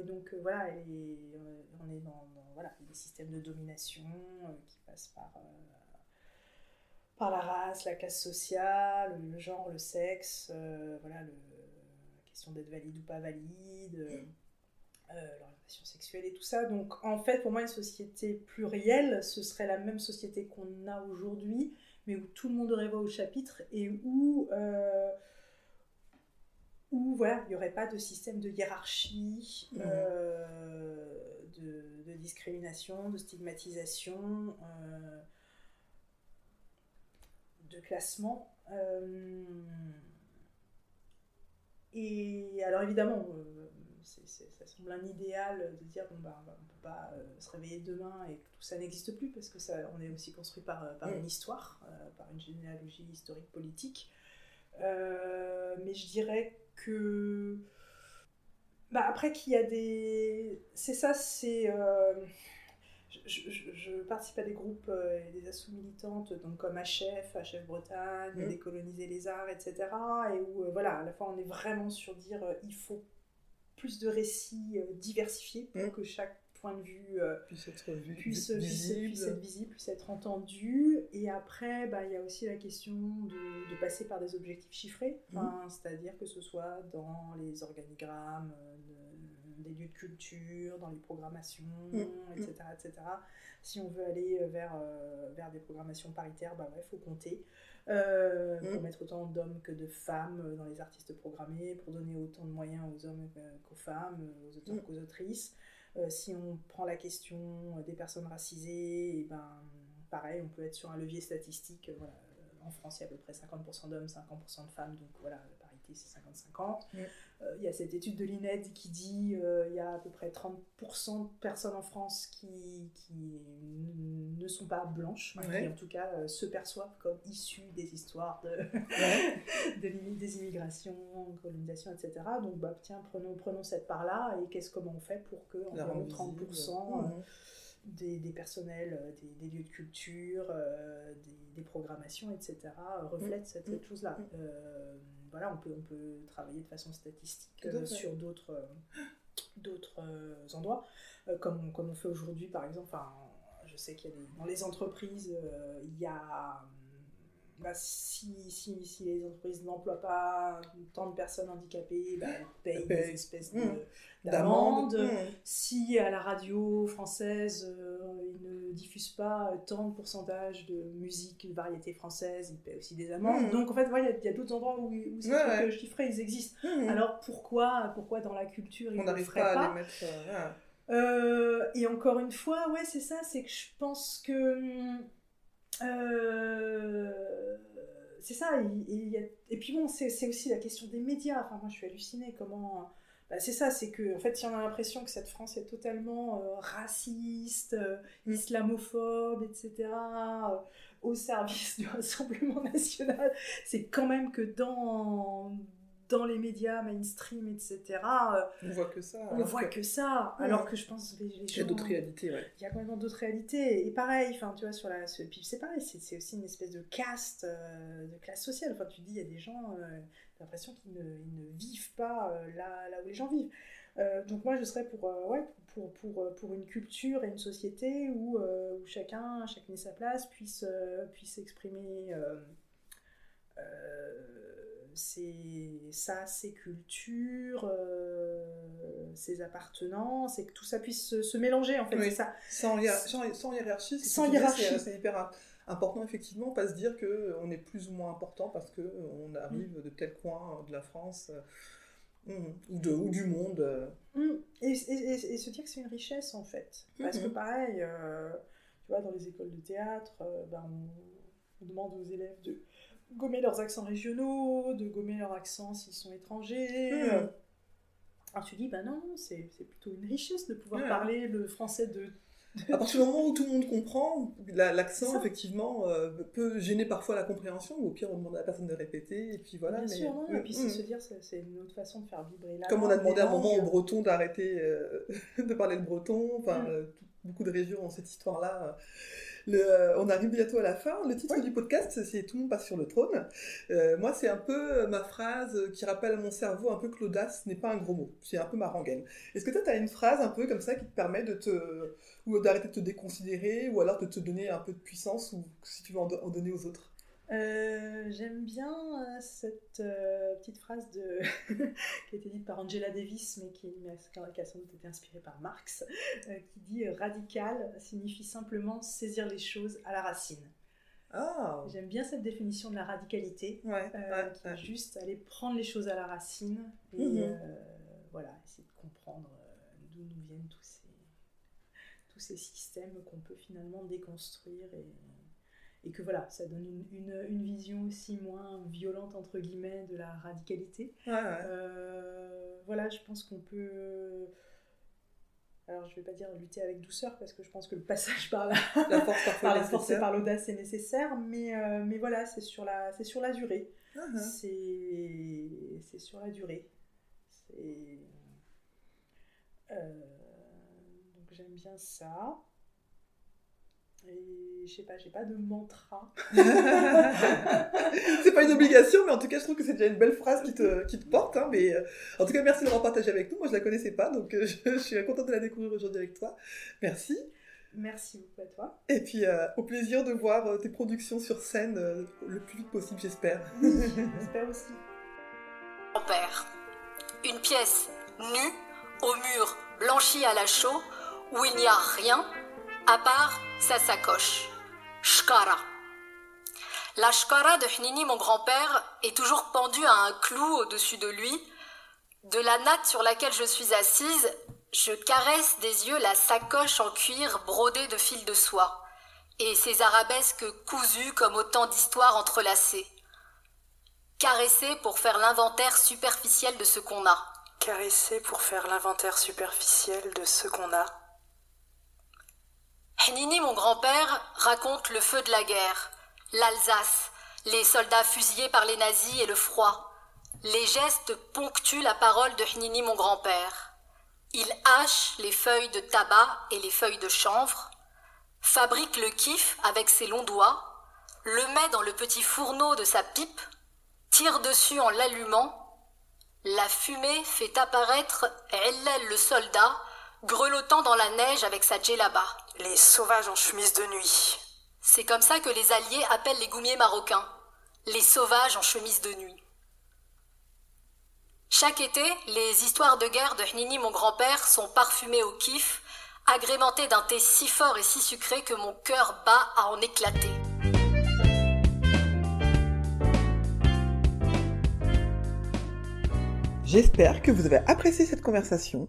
et donc voilà, on est dans, voilà, des systèmes de domination qui passent par par la race, la classe sociale, le genre, le sexe, voilà, le, la question d'être valide ou pas valide. Euh, l'orientation sexuelle et tout ça. Donc en fait, pour moi, une société plurielle, ce serait la même société qu'on a aujourd'hui, mais où tout le monde aurait voix au chapitre et où, euh, où voilà, il n'y aurait pas de système de hiérarchie, mmh. euh, de, discrimination, de stigmatisation, de classement. et alors évidemment, ça semble un idéal de dire bon bah on peut pas euh, se réveiller demain et que tout ça n'existe plus parce que ça on est aussi construit par, euh, par une histoire, euh, par une généalogie historique politique. mais je dirais que bah, après qu'il y a des c'est ça c'est je, participe à des groupes et des assauts militantes donc comme HF, HF Bretagne, mmh. décoloniser les arts, etc. Et où voilà, à la fois on est vraiment sur dire il faut plus de récits euh, diversifiés pour que chaque point de vue euh,
puisse être vu,
puisse, visible. Puisse, être visible, puisse être entendu. Et après, bah, il y a aussi la question de, de, passer par des objectifs chiffrés, mm. c'est-à-dire que ce soit dans les organigrammes, euh, des lieux de culture, dans les programmations, etc., mm. etc. Si on veut aller vers, vers des programmations paritaires, bah il faut compter. Euh, pour mm. mettre autant d'hommes que de femmes dans les artistes programmés, pour donner autant de moyens aux hommes qu'aux femmes, aux auteurs mm. qu'aux autrices. Euh, si on prend la question des personnes racisées, et ben, pareil, on peut être sur un levier statistique. Voilà. En France, il y a à peu près 50% d'hommes, 50% de femmes, donc voilà, c'est 50-50. Euh, il y a cette étude de l'INED qui dit qu'il euh, y a à peu près 30% de personnes en France qui, qui ne sont pas blanches, qui en tout cas euh, se perçoivent comme issues des histoires de, des immigrations, colonisation, etc. Donc bah, tiens, prenons, prenons cette part-là et qu'est-ce comment on fait pour que environ 30% des, des, personnels, des, des, lieux de culture, des, des, programmations, etc., reflètent cette, cette chose-là voilà, on peut, on peut travailler de façon statistique euh, sur d'autres euh, d'autres euh, endroits, comme, comme on fait aujourd'hui par exemple. Enfin, je sais qu'il y a des, dans les entreprises, il y a bah, si, si, si, les entreprises n'emploient pas tant de personnes handicapées, bah, elles payent des espèces mmh. d'amendes. Mmh. Si à la radio française, euh, ils ne diffusent pas tant de pourcentage de musique, de variété française, ils payent aussi des amendes. Mmh. Donc en fait, il y a, d'autres endroits où, où ces trucs chiffrés, ils existent. Alors pourquoi, pourquoi dans la culture, ils ne le feraient pas, à les mettre, euh, euh, Et encore une fois, ouais, c'est ça, c'est que je pense que euh, c'est ça. Et, puis bon, c'est aussi la question des médias. Enfin, moi, je suis hallucinée. Comment. Bah, c'est ça, c'est que en fait, si on a l'impression que cette France est totalement euh, raciste, euh, islamophobe, etc., au service du Rassemblement national, c'est quand même que dans dans les médias mainstream, etc.
on voit que ça.
On voit que, ça, alors que je pense les, les
Il y a d'autres réalités, ouais.
Il y a complètement d'autres réalités. Et pareil, enfin, tu vois, sur la. Puis c'est pareil, c'est aussi une espèce de caste, de classe sociale. Enfin, tu dis, il y a des gens, euh, l'impression qu'ils ne, ne, vivent pas là, là où les gens vivent. donc moi, je serais pour, ouais, pour, pour, pour, une culture et une société où, où chacun, chacun à sa place, puisse, puisse exprimer c'est ça, ses cultures, euh, ses appartenances, et que tout ça puisse se, mélanger, en fait, c'est ça.
Sans, sans,
sans hiérarchie.
c'est hyper important, effectivement, pas se dire qu'on est plus ou moins important parce qu'on arrive de tel coin de la France euh, ou, de, ou du monde.
Mm. Et, et, se dire que c'est une richesse, en fait. Parce que, mm-hmm. pareil, euh, tu vois, dans les écoles de théâtre, ben, on demande aux élèves de gommer leurs accents régionaux, de gommer leurs accents s'ils sont étrangers. Hmm. Alors tu dis, bah non, c'est plutôt une richesse de pouvoir parler le français de...
À partir du moment où tout le monde comprend, l'accent, effectivement, euh, peut gêner parfois la compréhension, ou au pire, on demande à la personne de répéter, et puis voilà.
Bien sûr, non, et puis c'est hmm. se dire, c'est une autre façon de faire vibrer la
Comme on a demandé à un moment aux Bretons d'arrêter euh, de parler le breton, enfin, hmm. euh, beaucoup de régions ont cette histoire-là euh, on arrive bientôt à la fin. Le titre du podcast, c'est Tout le monde passe sur le trône. Euh, moi, c'est un peu euh, ma phrase qui rappelle à mon cerveau un peu que l'audace n'est pas un gros mot. C'est un peu ma rengaine. Est-ce que toi, tu as une phrase un peu comme ça qui te permet de te. ou d'arrêter de te déconsidérer, ou alors de te donner un peu de puissance, ou si tu veux en donner aux autres?
Euh, j'aime bien euh, cette euh, petite phrase de qui a été dite par Angela Davis, mais qui, a sans doute été inspirée par Marx, qui dit radical signifie simplement saisir les choses à la racine.
Ah.
J'aime bien cette définition de la radicalité, qui est juste aller prendre les choses à la racine et mhm. voilà, essayer de comprendre d'où nous viennent tous ces, tous ces systèmes qu'on peut finalement déconstruire et et que voilà, ça donne une, une, vision aussi moins violente, entre guillemets, de la radicalité. Euh, voilà, je pense qu'on peut... Alors, je ne vais pas dire lutter avec douceur, parce que je pense que le passage par la, par la force et par l'audace est nécessaire, mais, euh, mais voilà, c'est sur, la, sur la durée. Uh-huh. C'est sur la durée. C'est... Euh, donc, j'aime bien ça. Et je sais pas, j'ai pas de mantra.
c'est pas une obligation, mais en tout cas, je trouve que c'est déjà une belle phrase qui te, qui te porte. Hein, mais euh, en tout cas, merci de l'avoir partagé avec nous. Moi, je la connaissais pas, donc euh, je, suis contente de la découvrir aujourd'hui avec toi. Merci.
Merci beaucoup à toi.
Et puis, euh, au plaisir de voir tes productions sur scène le plus vite possible, j'espère.
j'espère aussi.
Mon père, une pièce nue, au mur blanchi à la chaux, où il n'y a rien à part sa sacoche. Shkara. La shkara de Hnini, mon grand-père, est toujours pendue à un clou au-dessus de lui. De la natte sur laquelle je suis assise, je caresse des yeux la sacoche en cuir brodée de fils de soie, et ses arabesques cousues comme autant d'histoires entrelacées. Caresser pour faire l'inventaire superficiel de ce qu'on a.
Caresser pour faire l'inventaire superficiel de ce qu'on a.
Nini, mon grand-père, raconte le feu de la guerre, l'Alsace, les soldats fusillés par les nazis et le froid. Les gestes ponctuent la parole de Hnini, mon grand-père. Il hache les feuilles de tabac et les feuilles de chanvre, fabrique le kiff avec ses longs doigts, le met dans le petit fourneau de sa pipe, tire dessus en l'allumant. La fumée fait apparaître Ellel le soldat, grelottant dans la neige avec sa djellaba.
Les sauvages en chemise de nuit.
C'est comme ça que les Alliés appellent les goumiers marocains. Les sauvages en chemise de nuit. Chaque été, les histoires de guerre de Hnini, mon grand-père, sont parfumées au kiff, agrémentées d'un thé si fort et si sucré que mon cœur bat à en éclater.
J'espère que vous avez apprécié cette conversation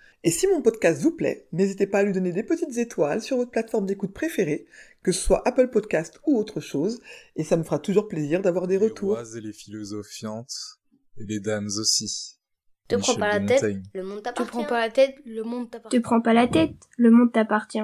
Et si mon podcast vous plaît, n'hésitez pas à lui donner des petites étoiles sur votre plateforme d'écoute préférée, que ce soit Apple Podcast ou autre chose, et ça me fera toujours plaisir d'avoir des retours.
Les rois et les philosophiantes, et les dames aussi.
Te prends pas la tête, le monde t'appartient.
Te prends pas la tête, le monde t'appartient.
Te prends pas la tête, le monde t'appartient.